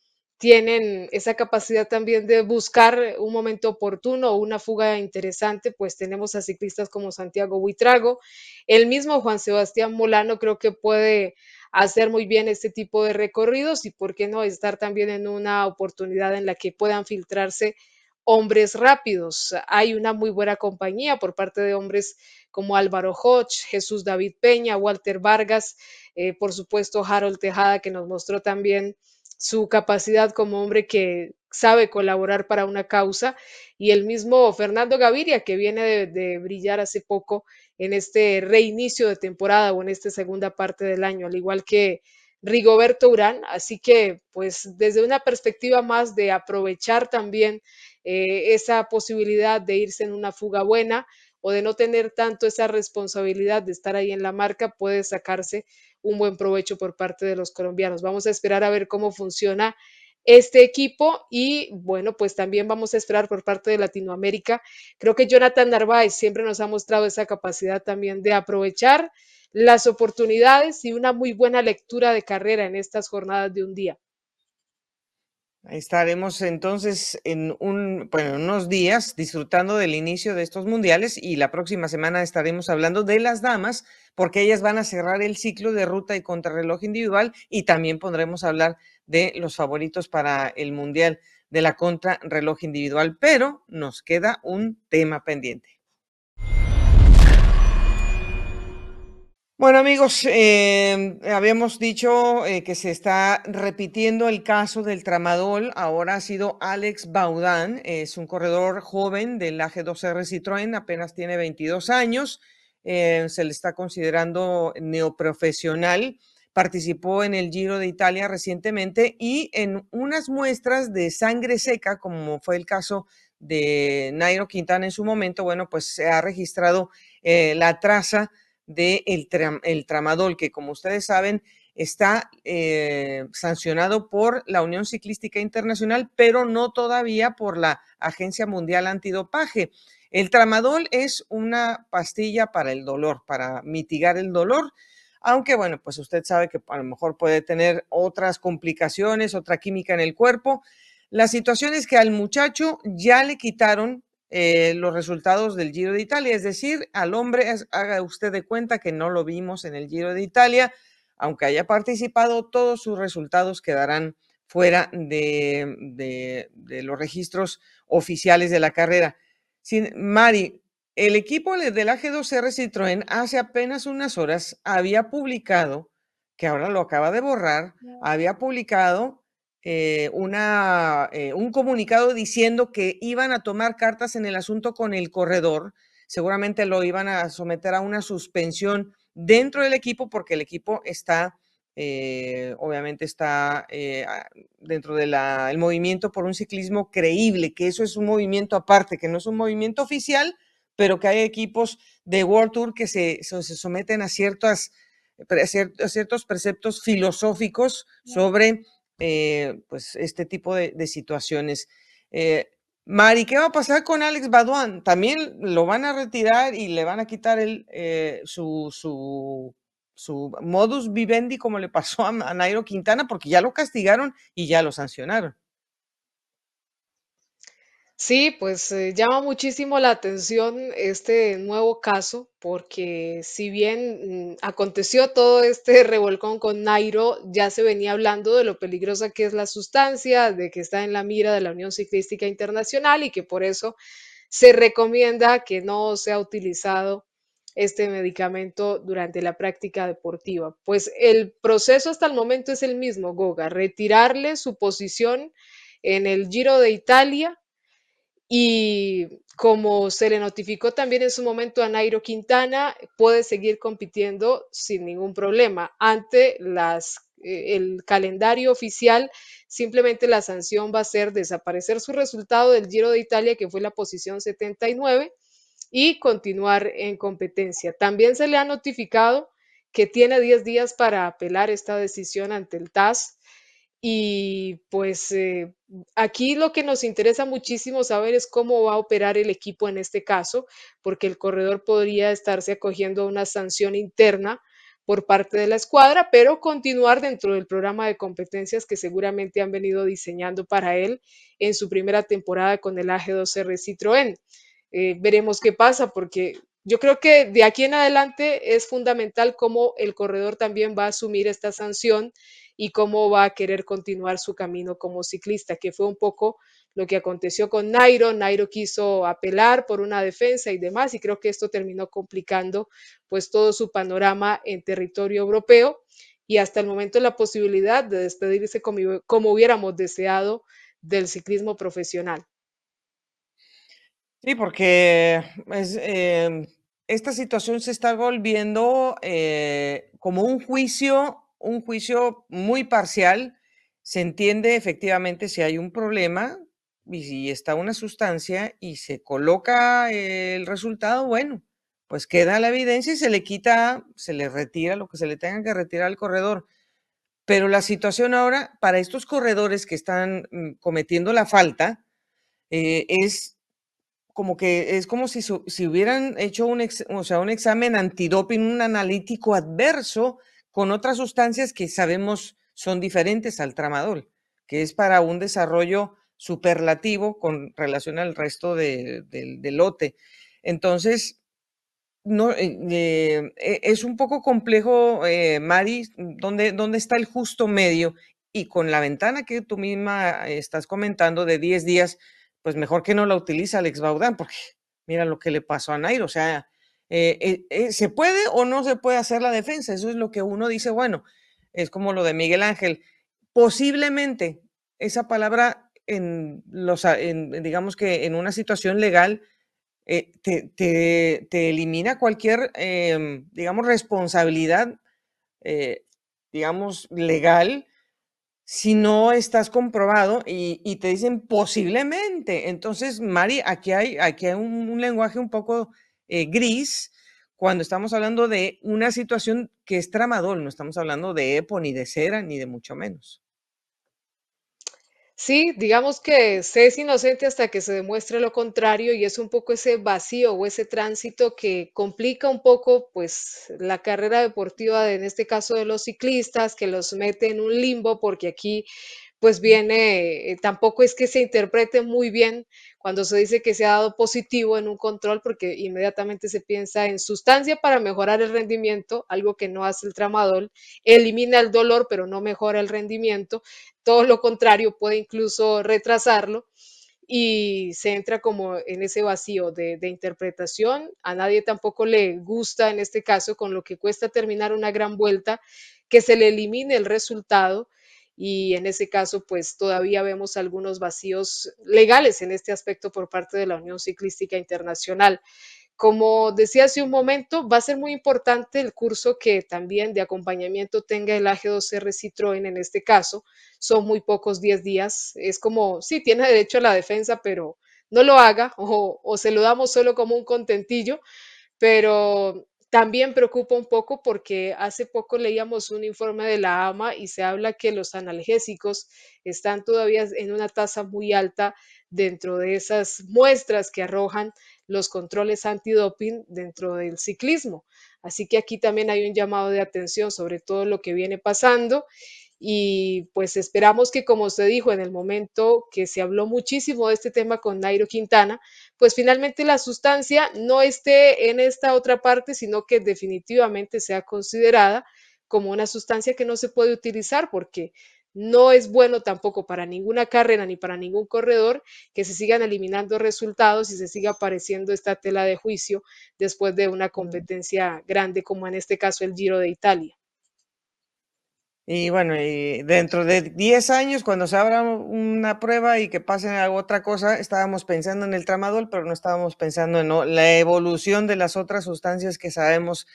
tienen esa capacidad también de buscar un momento oportuno o una fuga interesante, pues tenemos a ciclistas como Santiago Buitrago, el mismo Juan Sebastián Molano creo que puede hacer muy bien este tipo de recorridos y por qué no estar también en una oportunidad en la que puedan filtrarse hombres rápidos. Hay una muy buena compañía por parte de hombres como Álvaro Hodge, Jesús David Peña, Walter Vargas, eh, por supuesto Harold Tejada que nos mostró también su capacidad como hombre que sabe colaborar para una causa y el mismo Fernando Gaviria que viene de, brillar hace poco en este reinicio de temporada o en esta segunda parte del año, al igual que Rigoberto Urán. Así que, pues, desde una perspectiva más de aprovechar también eh, esa posibilidad de irse en una fuga buena o de no tener tanto esa responsabilidad de estar ahí en la marca, puede sacarse un buen provecho por parte de los colombianos. Vamos a esperar a ver cómo funciona este equipo y bueno, pues también vamos a esperar por parte de Latinoamérica. Creo que Jonathan Narváez siempre nos ha mostrado esa capacidad también de aprovechar las oportunidades y una muy buena lectura de carrera en estas jornadas de un día.
Estaremos entonces en un, unos días disfrutando del inicio de estos mundiales y la próxima semana estaremos hablando de las damas porque ellas van a cerrar el ciclo de ruta y contrarreloj individual y también pondremos a hablar de los favoritos para el mundial de la contrarreloj individual, pero nos queda un tema pendiente. Bueno amigos, eh, habíamos dicho eh, que se está repitiendo el caso del tramadol. Ahora ha sido Alex Baudán, es un corredor joven del AG2R Citroën, apenas tiene 22 años, eh, se le está considerando neoprofesional. Participó en el Giro de Italia recientemente y en unas muestras de sangre seca, como fue el caso de Nairo Quintana en su momento, bueno, pues se ha registrado la traza del de el tramadol, que como ustedes saben está eh, sancionado por la Unión Ciclística Internacional, pero no todavía por la Agencia Mundial Antidopaje. El tramadol es una pastilla para el dolor, para mitigar el dolor, aunque bueno, pues usted sabe que a lo mejor puede tener otras complicaciones, otra química en el cuerpo. La situación es que al muchacho ya le quitaron eh, los resultados del Giro de Italia. Es decir, al hombre, haga usted de cuenta que no lo vimos en el Giro de Italia, aunque haya participado, todos sus resultados quedarán fuera de, los registros oficiales de la carrera. Sin, Mari, el equipo del AG2R Citroën hace apenas unas horas había publicado, que ahora lo acaba de borrar, había publicado eh, una, eh, un comunicado diciendo que iban a tomar cartas en el asunto con el corredor. Seguramente lo iban a someter a una suspensión dentro del equipo porque el equipo está, eh, obviamente está dentro del movimiento por un ciclismo creíble, que eso es un movimiento aparte, que no es un movimiento oficial, pero que hay equipos de World Tour que se, se someten a, ciertas, a ciertos preceptos filosóficos sobre eh, pues este tipo de, situaciones. Eh, Mari, ¿qué va a pasar con Alex Baduan? ¿También lo van a retirar y le van a quitar el, eh, su, su, su, modus vivendi como le pasó a Nairo Quintana? Porque ya lo castigaron y ya lo sancionaron.
Sí, pues eh, llama muchísimo la atención este nuevo caso, porque si bien mm, aconteció todo este revolcón con Nairo, ya se venía hablando de lo peligrosa que es la sustancia, de que está en la mira de la Unión Ciclística Internacional y que por eso se recomienda que no sea utilizado este medicamento durante la práctica deportiva. Pues el proceso hasta el momento es el mismo, Goga, retirarle su posición en el Giro de Italia y como se le notificó también en su momento a Nairo Quintana, puede seguir compitiendo sin ningún problema. Ante las, eh, el calendario oficial, simplemente la sanción va a ser desaparecer su resultado del Giro de Italia, que fue la posición 79, y continuar en competencia. También se le ha notificado que tiene 10 días para apelar esta decisión ante el TAS y pues eh, aquí lo que nos interesa muchísimo saber es cómo va a operar el equipo en este caso, porque el corredor podría estarse acogiendo a una sanción interna por parte de la escuadra, pero continuar dentro del programa de competencias que seguramente han venido diseñando para él en su primera temporada con el AG2R Citroën. Eh, veremos qué pasa, porque yo creo que de aquí en adelante es fundamental cómo el corredor también va a asumir esta sanción y cómo va a querer continuar su camino como ciclista, que fue un poco lo que aconteció con Nairo. Nairo quiso apelar por una defensa y demás, y creo que esto terminó complicando pues todo su panorama en territorio europeo y hasta el momento la posibilidad de despedirse como, como hubiéramos deseado del ciclismo profesional.
Sí, porque em, esta situación se está volviendo eh, como un juicio un juicio muy parcial, se entiende efectivamente si hay un problema y si está una sustancia y se coloca el resultado, bueno, pues queda la evidencia y se le quita, se le retira lo que se le tenga que retirar al corredor. Pero la situación ahora para estos corredores que están mm, cometiendo la falta eh, es como que es como si, si hubieran hecho un, o sea, un examen antidoping, un analítico adverso con otras sustancias que sabemos son diferentes al tramadol, que es para un desarrollo superlativo con relación al resto del lote. Entonces, no, eh, eh, e, es un poco complejo, eh, Mari, ¿dónde, ¿dónde está el justo medio? Y con la ventana que tú misma estás comentando de 10 días, pues mejor que no la utiliza Alex Baudán, porque mira lo que le pasó a Nairo, o sea, ¿se puede o no se puede hacer la defensa? Eso es lo que uno dice, bueno, es como lo de Miguel Ángel, posiblemente esa palabra en los, digamos que en una situación legal eh, te, elimina cualquier, em, digamos, responsabilidad, eh, digamos, legal si no estás comprobado y, te dicen posiblemente. Entonces, Mari, aquí hay, aquí hay un, lenguaje un poco eh, gris cuando estamos hablando de una situación que es tramador, no estamos hablando de EPO, ni de cera, ni de mucho menos.
Sí, digamos que se es inocente hasta que se demuestre lo contrario y es un poco ese vacío o ese tránsito que complica un poco pues la carrera deportiva de, en este caso de los ciclistas, que los mete en un limbo porque aquí pues viene, eh, tampoco es que se interprete muy bien cuando se dice que se ha dado positivo en un control, porque inmediatamente se piensa en sustancia para mejorar el rendimiento, algo que no hace el tramadol, elimina el dolor, pero no mejora el rendimiento, todo lo contrario, puede incluso retrasarlo y se entra como en ese vacío de, de, interpretación. A nadie tampoco le gusta en este caso, con lo que cuesta terminar una gran vuelta, que se le elimine el resultado y en ese caso pues todavía vemos algunos vacíos legales en este aspecto por parte de la Unión Ciclística Internacional. Como decía hace un momento, va a ser muy importante el curso que también de acompañamiento tenga el AG2R Citroën en este caso. Son muy pocos 10 días. Es como, sí, tiene derecho a la defensa, pero no lo haga o, o se lo damos solo como un contentillo. Pero también preocupa un poco porque hace poco leíamos un informe de la AMA y se habla que los analgésicos están todavía en una tasa muy alta dentro de esas muestras que arrojan los controles antidoping dentro del ciclismo. Así que aquí también hay un llamado de atención sobre todo lo que viene pasando y pues esperamos que, como se dijo en el momento que se habló muchísimo de este tema con Nairo Quintana, pues finalmente la sustancia no esté en esta otra parte, sino que definitivamente sea considerada como una sustancia que no se puede utilizar porque no es bueno tampoco para ninguna carrera ni para ningún corredor que se sigan eliminando resultados y se siga apareciendo esta tela de juicio después de una competencia grande como en este caso el Giro de Italia.
Y bueno, y dentro de 10 años, cuando se abra una prueba y que pase a otra cosa, estábamos pensando en el tramadol, pero no estábamos pensando en la evolución de las otras sustancias que sabemos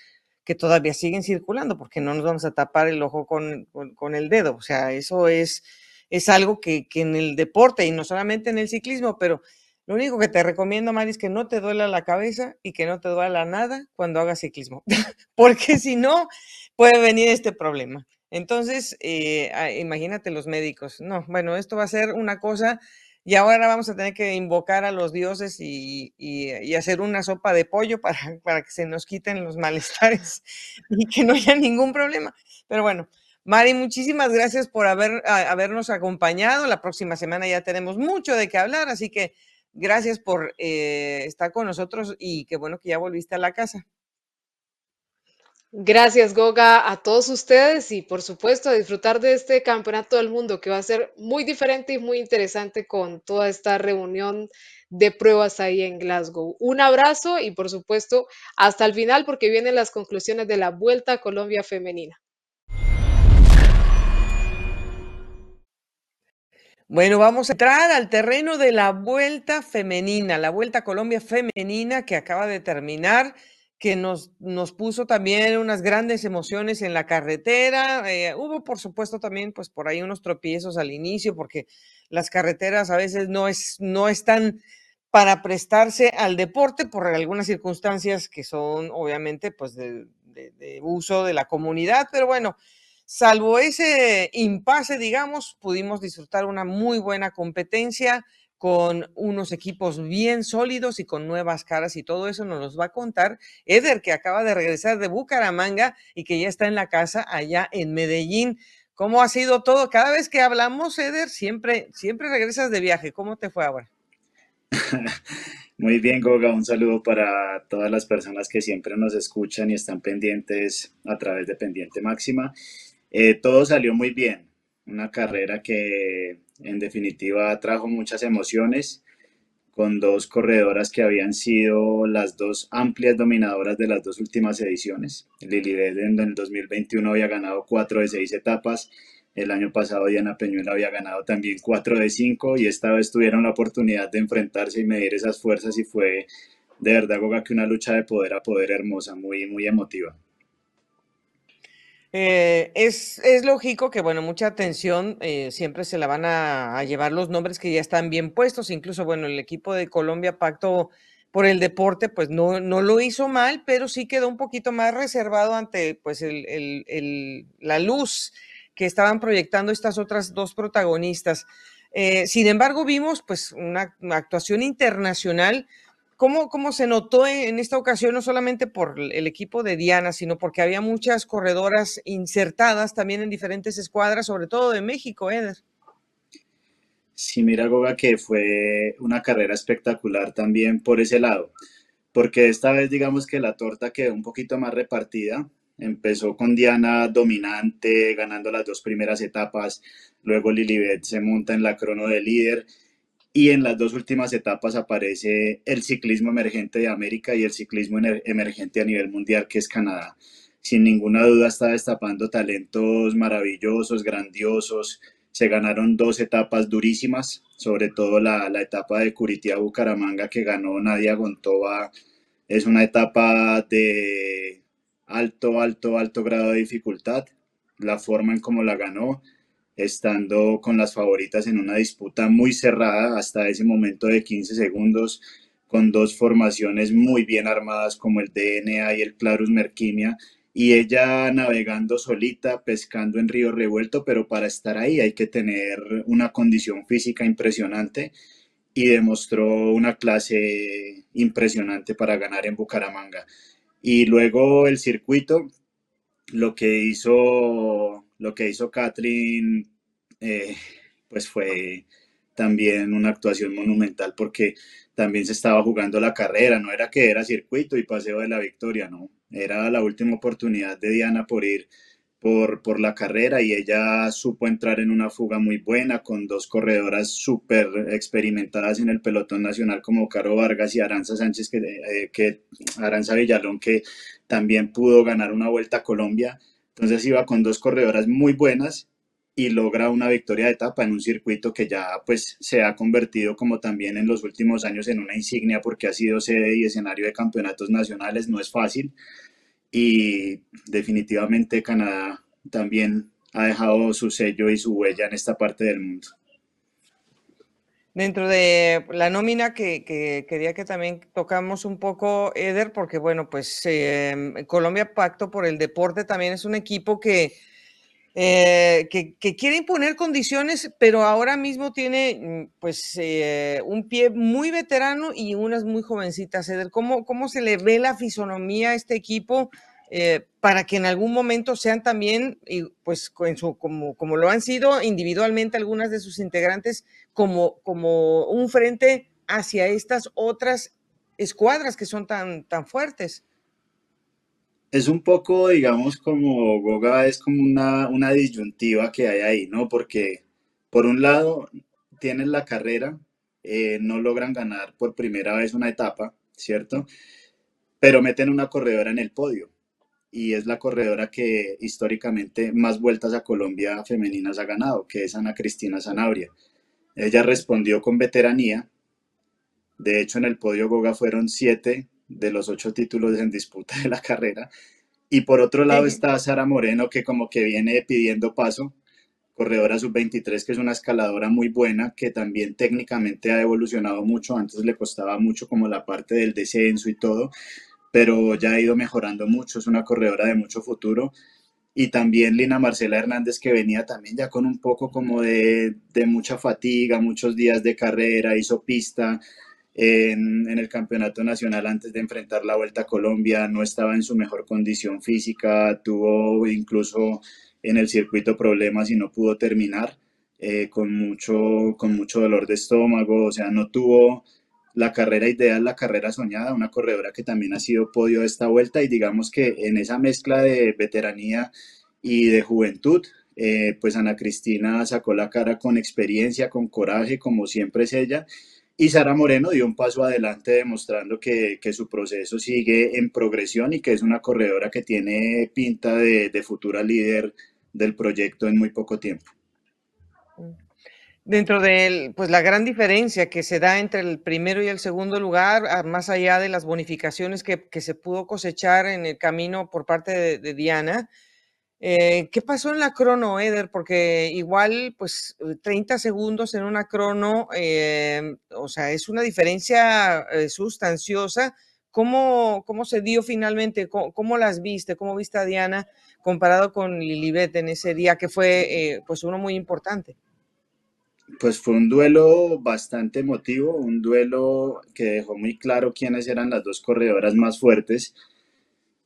que todavía siguen circulando, porque no nos vamos a tapar el ojo con, el dedo. O sea, eso es, es algo que, que, en el deporte, y no solamente en el ciclismo, pero lo único que te recomiendo, Mari, es que no te duela la cabeza y que no te duela nada cuando hagas ciclismo, porque si no, puede venir este problema. Entonces, eh, ah, imagínate los médicos. No, bueno, esto va a ser una cosa y ahora vamos a tener que invocar a los dioses y, hacer una sopa de pollo para, que se nos quiten los malestares y que no haya ningún problema. Pero bueno, Mari, muchísimas gracias por haber, habernos acompañado. La próxima semana ya tenemos mucho de qué hablar, así que gracias por eh, estar con nosotros y qué bueno que ya volviste a la casa.
Gracias, Goga, a todos ustedes y por supuesto a disfrutar de este campeonato del mundo que va a ser muy diferente y muy interesante con toda esta reunión de pruebas ahí en Glasgow. Un abrazo y por supuesto hasta el final porque vienen las conclusiones de la Vuelta a Colombia femenina.
Bueno, vamos a entrar al terreno de la Vuelta femenina, la Vuelta Colombia femenina que acaba de terminar que nos, nos puso también unas grandes emociones en la carretera. Eh, hubo, por supuesto, también, pues por ahí unos tropiezos al inicio, porque las carreteras a veces no, es, no están para prestarse al deporte por algunas circunstancias que son, obviamente, pues de, de uso de la comunidad. Pero bueno, salvo ese impasse, digamos, pudimos disfrutar una muy buena competencia con unos equipos bien sólidos y con nuevas caras y todo eso nos los va a contar Eder, que acaba de regresar de Bucaramanga y que ya está en la casa allá en Medellín. ¿Cómo ha sido todo? Cada vez que hablamos, Eder, siempre, siempre regresas de viaje. ¿Cómo te fue ahora?
Muy bien, Goga. Un saludo para todas las personas que siempre nos escuchan y están pendientes a través de Pendiente Máxima. Eh, todo salió muy bien. Una carrera que en definitiva trajo muchas emociones con dos corredoras que habían sido las dos amplias dominadoras de las dos últimas ediciones. Lilibet en el 2021 había ganado cuatro de seis etapas, el año pasado Diana Peñuela había ganado también cuatro de cinco y esta vez tuvieron la oportunidad de enfrentarse y medir esas fuerzas y fue de verdad, que una lucha de poder a poder hermosa, muy, muy emotiva.
Eh, es, lógico que, bueno, mucha atención eh, siempre se la van a, llevar los nombres que ya están bien puestos. Incluso, bueno, el equipo de Colombia Pacto por el Deporte, pues no, no lo hizo mal, pero sí quedó un poquito más reservado ante, pues, la luz que estaban proyectando estas otras dos protagonistas. Eh, sin embargo, vimos, pues, una actuación internacional ¿Cómo, ¿Cómo, se notó en esta ocasión, no solamente por el equipo de Diana, sino porque había muchas corredoras insertadas también en diferentes escuadras, sobre todo de México, Eder?
Sí, mira, Goga, que fue una carrera espectacular también por ese lado, porque esta vez digamos que la torta quedó un poquito más repartida. Empezó con Diana dominante, ganando las dos primeras etapas, luego Lilibet se monta en la crono de líder y en las dos últimas etapas aparece el ciclismo emergente de América y el ciclismo emergente a nivel mundial, que es Canadá. Sin ninguna duda está destapando talentos maravillosos, grandiosos. Se ganaron dos etapas durísimas, sobre todo la, etapa de Curitiba-Bucaramanga que ganó Nadia Gontova. Es una etapa de alto, alto, alto grado de dificultad. La forma en cómo la ganó, estando con las favoritas en una disputa muy cerrada hasta ese momento de 15 segundos, con dos formaciones muy bien armadas como el DNA y el Clarus Merquimia, y ella navegando solita, pescando en río revuelto, pero para estar ahí hay que tener una condición física impresionante y demostró una clase impresionante para ganar en Bucaramanga. Y luego el circuito, lo que hizo lo que hizo Catherine, eh, pues fue también una actuación monumental porque también se estaba jugando la carrera, no era que era circuito y paseo de la victoria, no, era la última oportunidad de Diana por ir por, por la carrera y ella supo entrar en una fuga muy buena con dos corredoras súper experimentadas en el pelotón nacional como Caro Vargas y Aranza Sánchez, que, eh, que Aranza Villalón, que también pudo ganar una vuelta a Colombia entonces iba con dos corredoras muy buenas y logra una victoria de etapa en un circuito que ya pues se ha convertido como también en los últimos años en una insignia porque ha sido sede y escenario de campeonatos nacionales, no es fácil y definitivamente Canadá también ha dejado su sello y su huella en esta parte del mundo.
Dentro de la nómina que, quería que también tocamos un poco, Eder, porque bueno, pues em, Colombia Pacto por el Deporte también es un equipo que, eh, que, quiere imponer condiciones, pero ahora mismo tiene pues eh, un pie muy veterano y unas muy jovencitas. Eder, ¿cómo, ¿cómo se le ve la fisonomía a este equipo? Eh, para que en algún momento sean también, pues como, como lo han sido individualmente algunas de sus integrantes, como, como un frente hacia estas otras escuadras que son tan, tan fuertes.
Es un poco, digamos, como Goga es como una, una disyuntiva que hay ahí, ¿no? Porque por un lado tienen la carrera, eh, no logran ganar por primera vez una etapa, ¿cierto? Pero meten una corredora en el podio y es la corredora que históricamente más vueltas a Colombia femeninas ha ganado, que es Ana Cristina Zanabria. Ella respondió con veteranía. De hecho, en el podio Goga fueron siete de los ocho títulos en disputa de la carrera. Y por otro lado está Sara Moreno, que como que viene pidiendo paso, corredora sub-23, que es una escaladora muy buena, que también técnicamente ha evolucionado mucho. Antes le costaba mucho como la parte del descenso y todo, pero ya ha ido mejorando mucho, es una corredora de mucho futuro. y también Lina Marcela Hernández que venía también ya con un poco como de, mucha fatiga, muchos días de carrera, hizo pista en, el campeonato nacional antes de enfrentar la Vuelta a Colombia, no estaba en su mejor condición física, tuvo incluso en el circuito problemas y no pudo terminar eh, con, mucho, con mucho dolor de estómago, o sea, no tuvo la carrera ideal, la carrera soñada, una corredora que también ha sido podio esta vuelta y digamos que en esa mezcla de veteranía y de juventud, eh, pues Ana Cristina sacó la cara con experiencia, con coraje, como siempre es ella, y Sara Moreno dio un paso adelante demostrando que, su proceso sigue en progresión y que es una corredora que tiene pinta de, de futura líder del proyecto en muy poco tiempo.
Dentro de pues, la gran diferencia que se da entre el primero y el segundo lugar, ah, más allá de las bonificaciones que, se pudo cosechar en el camino por parte de, Diana, eh, ¿qué pasó en la crono, Eder? Porque igual, pues 30 segundos en una crono, eh, o sea, es una diferencia eh, sustanciosa. ¿Cómo, ¿Cómo, se dio finalmente? ¿Cómo, las viste? ¿Cómo viste a Diana comparado con Lilibet en ese día que fue pues uno muy importante?
Pues fue un duelo bastante emotivo, un duelo que dejó muy claro quiénes eran las dos corredoras más fuertes,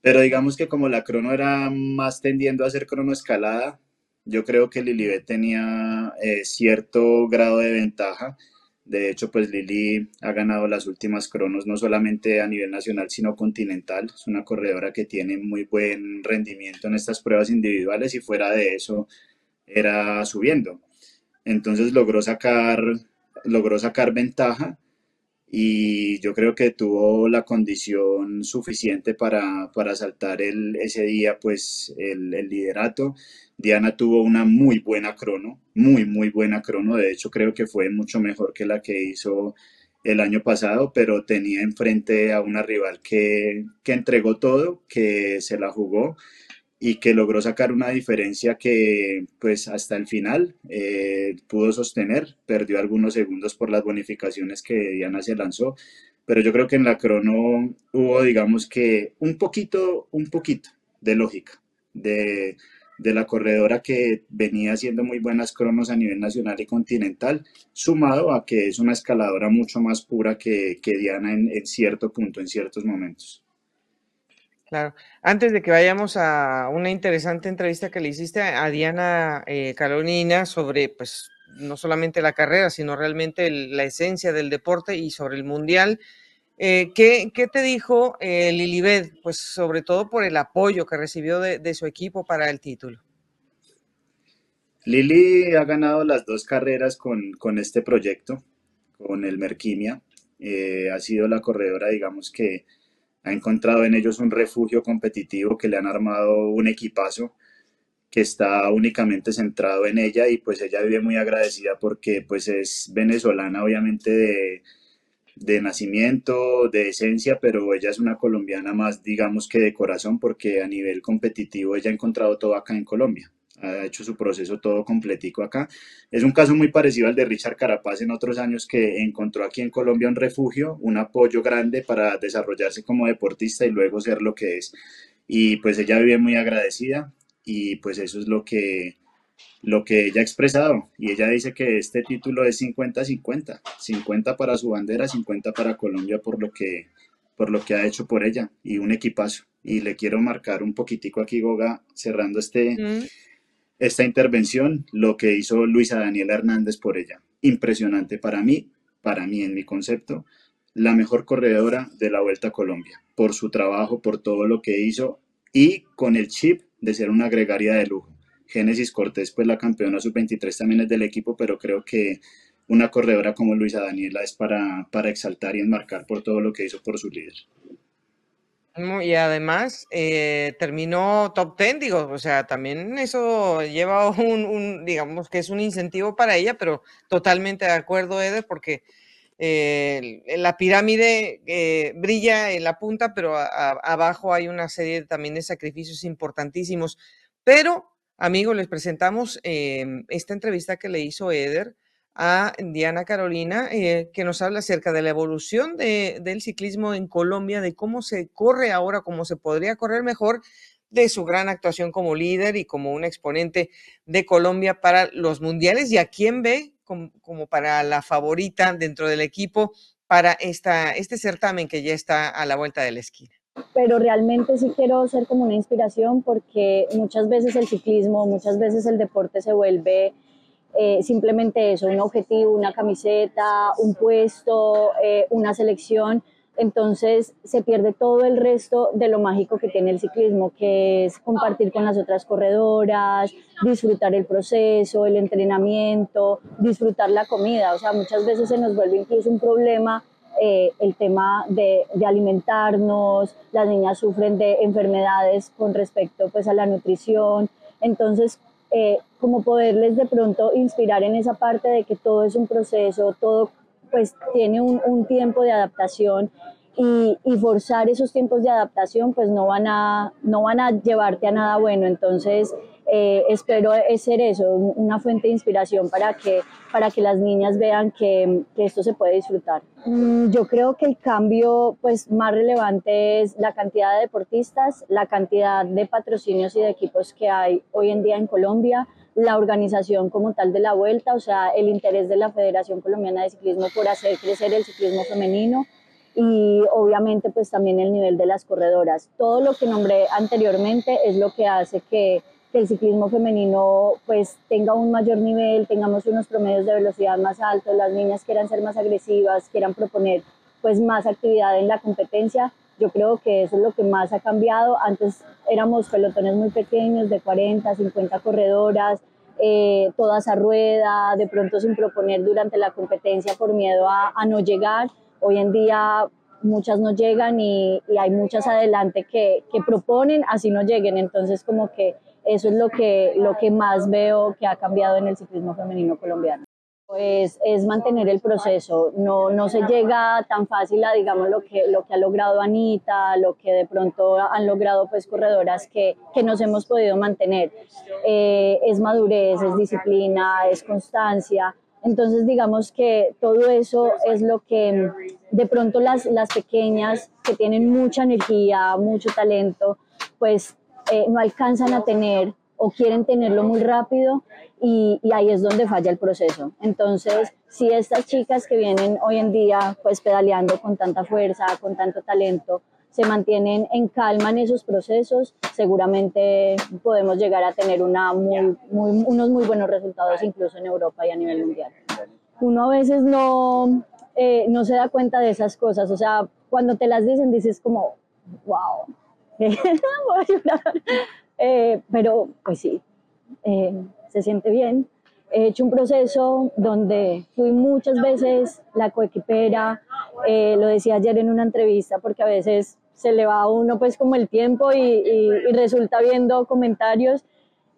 pero digamos que como la crono era más tendiendo a ser crono escalada, yo creo que Lilibet tenía eh, cierto grado de ventaja. De hecho, pues Lili ha ganado las últimas cronos no solamente a nivel nacional, sino continental. Es una corredora que tiene muy buen rendimiento en estas pruebas individuales y fuera de eso era subiendo. Entonces logró sacar, logró sacar ventaja y yo creo que tuvo la condición suficiente para, para saltar el, ese día pues el, liderato. Diana tuvo una muy buena crono, muy, muy buena crono. De hecho, creo que fue mucho mejor que la que hizo el año pasado, pero tenía enfrente a una rival que, que entregó todo, que se la jugó y que logró sacar una diferencia que pues hasta el final eh, pudo sostener, perdió algunos segundos por las bonificaciones que Diana se lanzó, pero yo creo que en la crono hubo digamos que un poquito, un poquito de lógica de, de la corredora que venía haciendo muy buenas cronos a nivel nacional y continental, sumado a que es una escaladora mucho más pura que, que Diana en, en cierto punto, en ciertos momentos.
Claro. Antes de que vayamos a una interesante entrevista que le hiciste a Diana eh, sobre, pues, no solamente la carrera, sino realmente la esencia del deporte y sobre el mundial, eh, ¿qué, te dijo eh, Lilibet? Pues sobre todo por el apoyo que recibió de, su equipo para el título.
Lili ha ganado las dos carreras con, con este proyecto, con el Merquimia. ha sido la corredora, digamos que ha encontrado en ellos un refugio competitivo que le han armado un equipazo que está únicamente centrado en ella y pues ella vive muy agradecida porque pues es venezolana obviamente de, de nacimiento, de esencia, pero ella es una colombiana más digamos que de corazón porque a nivel competitivo ella ha encontrado todo acá en Colombia ha hecho su proceso todo completico acá. Es un caso muy parecido al de Richard Carapaz en otros años que encontró aquí en Colombia un refugio, un apoyo grande para desarrollarse como deportista y luego ser lo que es. Y pues ella vive muy agradecida y pues eso es lo que, lo que ella ha expresado. Y ella dice que este título es 50-50, 50 para su bandera, 50 para Colombia por lo que, por lo que ha hecho por ella y un equipazo. Y le quiero marcar un poquitico aquí, Goga, cerrando este, esta intervención, lo que hizo Luisa Daniela Hernández por ella. Impresionante para mí, para mí en mi concepto, la mejor corredora de la Vuelta a Colombia, por su trabajo, por todo lo que hizo y con el chip de ser una gregaria de lujo. Génesis Cortés, pues la campeona sub-23 también es del equipo, pero creo que una corredora como Luisa Daniela es para, para exaltar y enmarcar por todo lo que hizo por su líder.
Y además eh, terminó top 10, digo, o sea, también eso lleva un, digamos que es un incentivo para ella, pero totalmente de acuerdo, Eder, porque eh, la pirámide eh, brilla en la punta, pero abajo hay una serie también de sacrificios importantísimos. Pero, amigos, les presentamos esta entrevista que le hizo Eder a Diana Carolina, eh, que nos habla acerca de la evolución del ciclismo en Colombia, de cómo se corre ahora, cómo se podría correr mejor de su gran actuación como líder y como un exponente de Colombia para los mundiales y a quién ve como, como para la favorita dentro del equipo para esta, este certamen que ya está a la vuelta de la esquina.
Pero realmente sí quiero ser como una inspiración porque muchas veces el ciclismo, muchas veces el deporte se vuelve eh, simplemente eso, un objetivo, una camiseta, un puesto, eh, una selección. Entonces se pierde todo el resto de lo mágico que tiene el ciclismo, que es compartir con las otras corredoras, disfrutar el proceso, el entrenamiento, disfrutar la comida. O sea, muchas veces se nos vuelve incluso un problema eh, el tema de, de, alimentarnos, las niñas sufren de enfermedades con respecto pues, a la nutrición. Entonces, eh, como poderles de pronto inspirar en esa parte de que todo es un proceso, todo pues tiene un, un tiempo de adaptación y, y, forzar esos tiempos de adaptación pues no van a, no van a llevarte a nada bueno. Entonces, eh, espero ser eso, una fuente de inspiración para que, para que las niñas vean que, que esto se puede disfrutar. Mm, yo creo que el cambio pues, más relevante es la cantidad de deportistas, la cantidad de patrocinios y de equipos que hay hoy en día en Colombia, la organización como tal de la vuelta, o sea, el interés de la Federación Colombiana de Ciclismo por hacer crecer el ciclismo femenino y obviamente pues también el nivel de las corredoras. Todo lo que nombré anteriormente es lo que hace que que el ciclismo femenino pues tenga un mayor nivel, tengamos unos promedios de velocidad más altos, las niñas quieran ser más agresivas, quieran proponer pues más actividad en la competencia. Yo creo que eso es lo que más ha cambiado. Antes éramos pelotones muy pequeños, de 40, 50 corredoras, eh, todas a rueda, de pronto sin proponer durante la competencia por miedo a, a no llegar. Hoy en día muchas no llegan y, y hay muchas adelante que, que proponen, así no lleguen. Entonces como que eso es lo que, lo que más veo que ha cambiado en el ciclismo femenino colombiano. Es, es mantener el proceso, no, no se llega tan fácil a, digamos, lo que, lo que ha logrado Anita, lo que de pronto han logrado pues corredoras que, que nos hemos podido mantener. Eh, es madurez, es disciplina, es constancia. Entonces, digamos que todo eso es lo que de pronto las, las pequeñas que tienen mucha energía, mucho talento, pues eh, no alcanzan a tener o quieren tenerlo muy rápido y, ahí es donde falla el proceso. Entonces, si estas chicas que vienen hoy en día pues pedaleando con tanta fuerza, con tanto talento, se mantienen en calma en esos procesos, seguramente podemos llegar a tener una muy, unos muy buenos resultados incluso en Europa y a nivel mundial. Uno a veces no, eh, no se da cuenta de esas cosas, o sea, cuando te las dicen dices como, wow, Eh, pero pues sí, eh, se siente bien. He hecho un proceso donde fui muchas veces la coequipera, eh, lo decía ayer en una entrevista, porque a veces se le va a uno pues como el tiempo y, y resulta viendo comentarios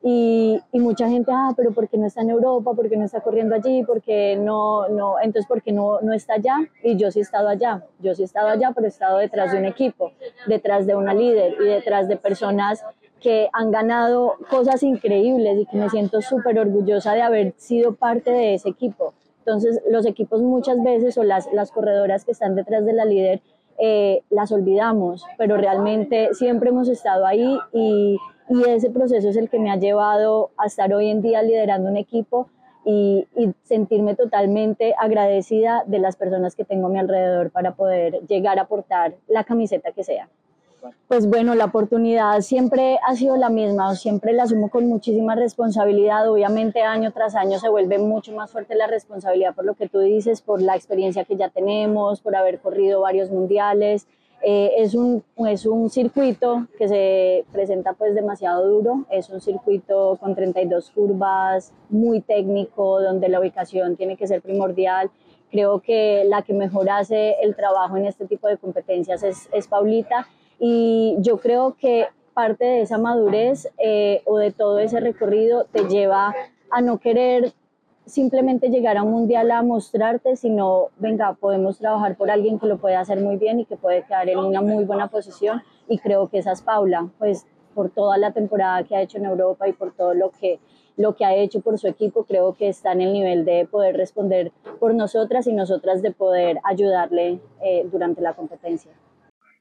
y, y, mucha gente, ah, pero ¿por qué no está en Europa? ¿Por qué no está corriendo allí? ¿Por qué no, no, entonces, ¿por qué no, no está allá? Y yo sí he estado allá, yo sí he estado allá, pero he estado detrás de un equipo, detrás de una líder y detrás de personas que han ganado cosas increíbles y que me siento súper orgullosa de haber sido parte de ese equipo. Entonces, los equipos muchas veces o las, las corredoras que están detrás de la líder eh, las olvidamos, pero realmente siempre hemos estado ahí y y ese proceso es el que me ha llevado a estar hoy en día liderando un equipo y, sentirme totalmente agradecida de las personas que tengo a mi alrededor para poder llegar a aportar la camiseta que sea. Pues bueno, la oportunidad siempre ha sido la misma, siempre la asumo con muchísima responsabilidad. Obviamente año tras año se vuelve mucho más fuerte la responsabilidad por lo que tú dices, por la experiencia que ya tenemos, por haber corrido varios mundiales, eh, es, un, es un circuito que se presenta pues demasiado duro, es un circuito con 32 curvas, muy técnico, donde la ubicación tiene que ser primordial. Creo que la que mejor hace el trabajo en este tipo de competencias es, es Paulita y yo creo que parte de esa madurez eh, o de todo ese recorrido te lleva a no querer simplemente llegar a un mundial a mostrarte, sino, venga, podemos trabajar por alguien que lo puede hacer muy bien y que puede quedar en una muy buena posición. Y creo que esa es Paula, pues por toda la temporada que ha hecho en Europa y por todo lo que, lo que ha hecho por su equipo, creo que está en el nivel de poder responder por nosotras y nosotras de poder ayudarle eh, durante la competencia.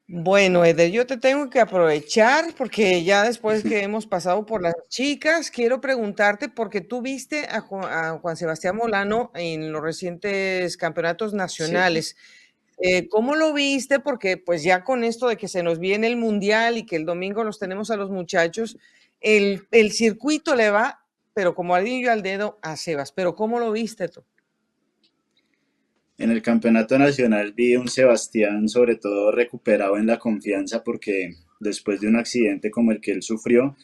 Bueno, Eder, yo te tengo que aprovechar porque ya después que hemos pasado por las chicas, quiero preguntarte porque tú viste a Juan, Sebastián Molano en los recientes campeonatos nacionales. Eh, ¿Cómo lo viste? Porque pues ya con esto de que se nos viene el mundial y que el domingo los tenemos a los muchachos, el, el circuito le va, pero como anillo al dedo a Sebas. Pero ¿cómo lo viste tú?
En el campeonato nacional vi un Sebastián sobre todo recuperado en la confianza porque después de un accidente como el que él sufrió,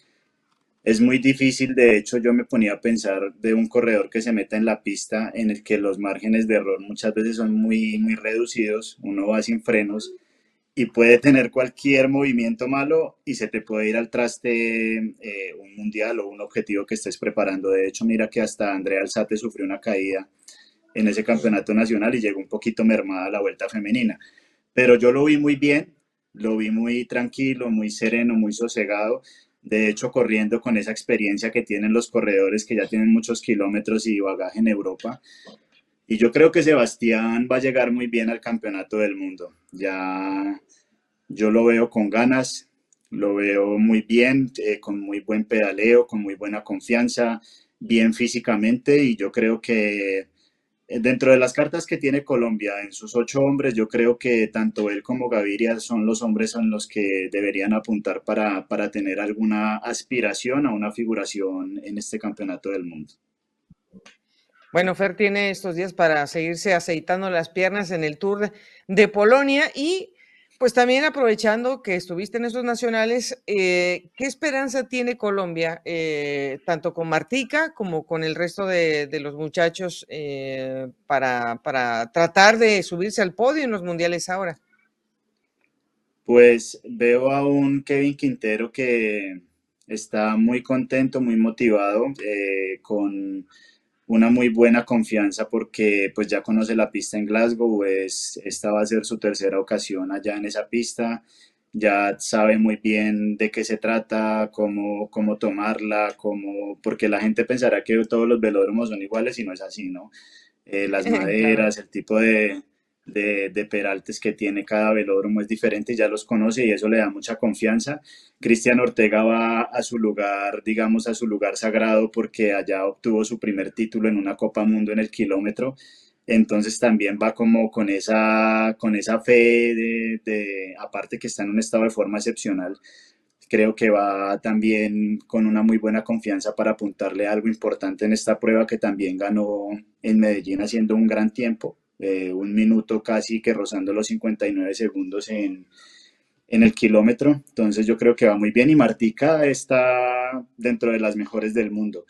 es muy difícil, de hecho yo me ponía a pensar de un corredor que se meta en la pista en el que los márgenes de error muchas veces son muy, muy reducidos, uno va sin frenos y puede tener cualquier movimiento malo y se te puede ir al traste eh, un mundial o un objetivo que estés preparando. De hecho, mira que hasta Andrea Alzate sufrió una caída en ese campeonato nacional y llegó un poquito mermada la vuelta femenina. Pero yo lo vi muy bien, lo vi muy tranquilo, muy sereno, muy sosegado. De hecho, corriendo con esa experiencia que tienen los corredores que ya tienen muchos kilómetros y bagaje en Europa. Y yo creo que Sebastián va a llegar muy bien al campeonato del mundo. Ya yo lo veo con ganas, lo veo muy bien, eh, con muy buen pedaleo, con muy buena confianza, bien físicamente y yo creo que dentro de las cartas que tiene Colombia en sus ocho hombres, yo creo que tanto él como Gaviria son los hombres en los que deberían apuntar para, para tener alguna aspiración a una figuración en este campeonato del mundo.
Bueno, Fer tiene estos días para seguirse aceitando las piernas en el Tour de Polonia y pues también aprovechando que estuviste en esos nacionales, eh, ¿qué esperanza tiene Colombia, eh, tanto con Martica como con el resto de, los muchachos, eh, para, para, tratar de subirse al podio en los mundiales ahora?
Pues veo a un Kevin Quintero que está muy contento, muy motivado, con una muy buena confianza porque pues ya conoce la pista en Glasgow, pues esta va a ser su tercera ocasión allá en esa pista, ya sabe muy bien de qué se trata, cómo, cómo tomarla, cómo, porque la gente pensará que todos los velódromos son iguales y no es así, ¿no? Eh, las maderas, el tipo de, de, de, peraltes que tiene cada velódromo es diferente, ya los conoce y eso le da mucha confianza. Cristian Ortega va a su lugar, digamos, a su lugar sagrado porque allá obtuvo su primer título en una Copa Mundo en el kilómetro. Entonces también va como con esa, con esa fe de, de, aparte que está en un estado de forma excepcional, creo que va también con una muy buena confianza para apuntarle algo importante en esta prueba que también ganó en Medellín haciendo un gran tiempo eh, un minuto casi que rozando los 59 segundos en, en el kilómetro. Entonces yo creo que va muy bien y Martica está dentro de las mejores del mundo.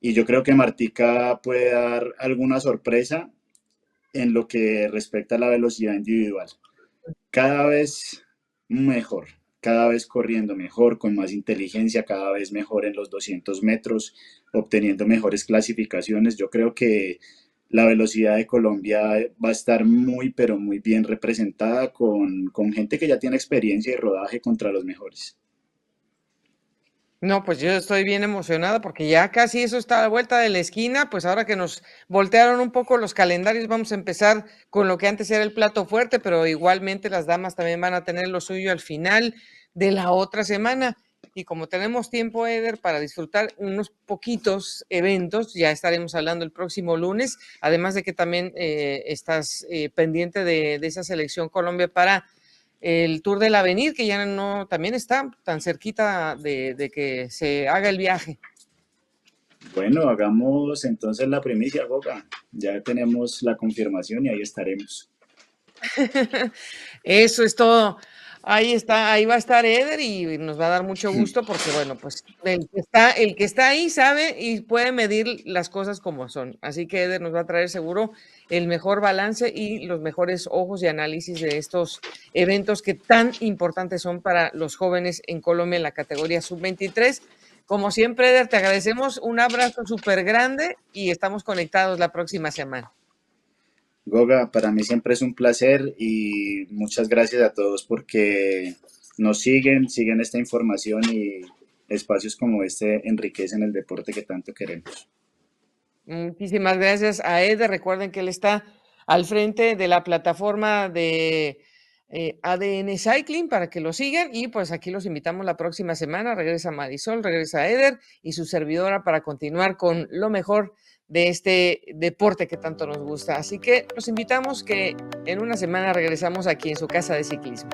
Y yo creo que Martica puede dar alguna sorpresa en lo que respecta a la velocidad individual. Cada vez mejor, cada vez corriendo mejor, con más inteligencia, cada vez mejor en los 200 metros, obteniendo mejores clasificaciones. Yo creo que la velocidad de Colombia va a estar muy, pero muy bien representada con, gente que ya tiene experiencia y rodaje contra los mejores.
No, pues yo estoy bien emocionada porque ya casi eso está a la vuelta de la esquina, pues ahora que nos voltearon un poco los calendarios, vamos a empezar con lo que antes era el plato fuerte, pero igualmente las damas también van a tener lo suyo al final de la otra semana. Y como tenemos tiempo, Eder, para disfrutar unos poquitos eventos, ya estaremos hablando el próximo lunes, además de que también eh, estás eh, pendiente de, esa selección Colombia para el Tour del Avenir, que ya no también está tan cerquita de, que se haga el viaje.
Bueno, hagamos entonces la primicia, Boca. Ya tenemos la confirmación y ahí estaremos.
Eso es todo. Ahí está, ahí va a estar Eder y nos va a dar mucho gusto porque, bueno, pues el que está, el que está ahí sabe y puede medir las cosas como son. Así que Eder nos va a traer seguro el mejor balance y los mejores ojos y análisis de estos eventos que tan importantes son para los jóvenes en Colombia en la categoría sub-23. Como siempre, Eder, te agradecemos un abrazo súper grande y estamos conectados la próxima semana.
Goga, para mí siempre es un placer y muchas gracias a todos porque nos siguen, siguen esta información y espacios como este enriquecen el deporte que tanto queremos.
Muchísimas gracias a Ed. Recuerden que él está al frente de la plataforma de eh, ADN Cycling para que lo sigan y pues aquí los invitamos la próxima semana. Regresa Marisol, regresa Eder y su servidora para continuar con lo mejor de este deporte que tanto nos gusta. Así que los invitamos que en una semana regresamos aquí en su casa de ciclismo.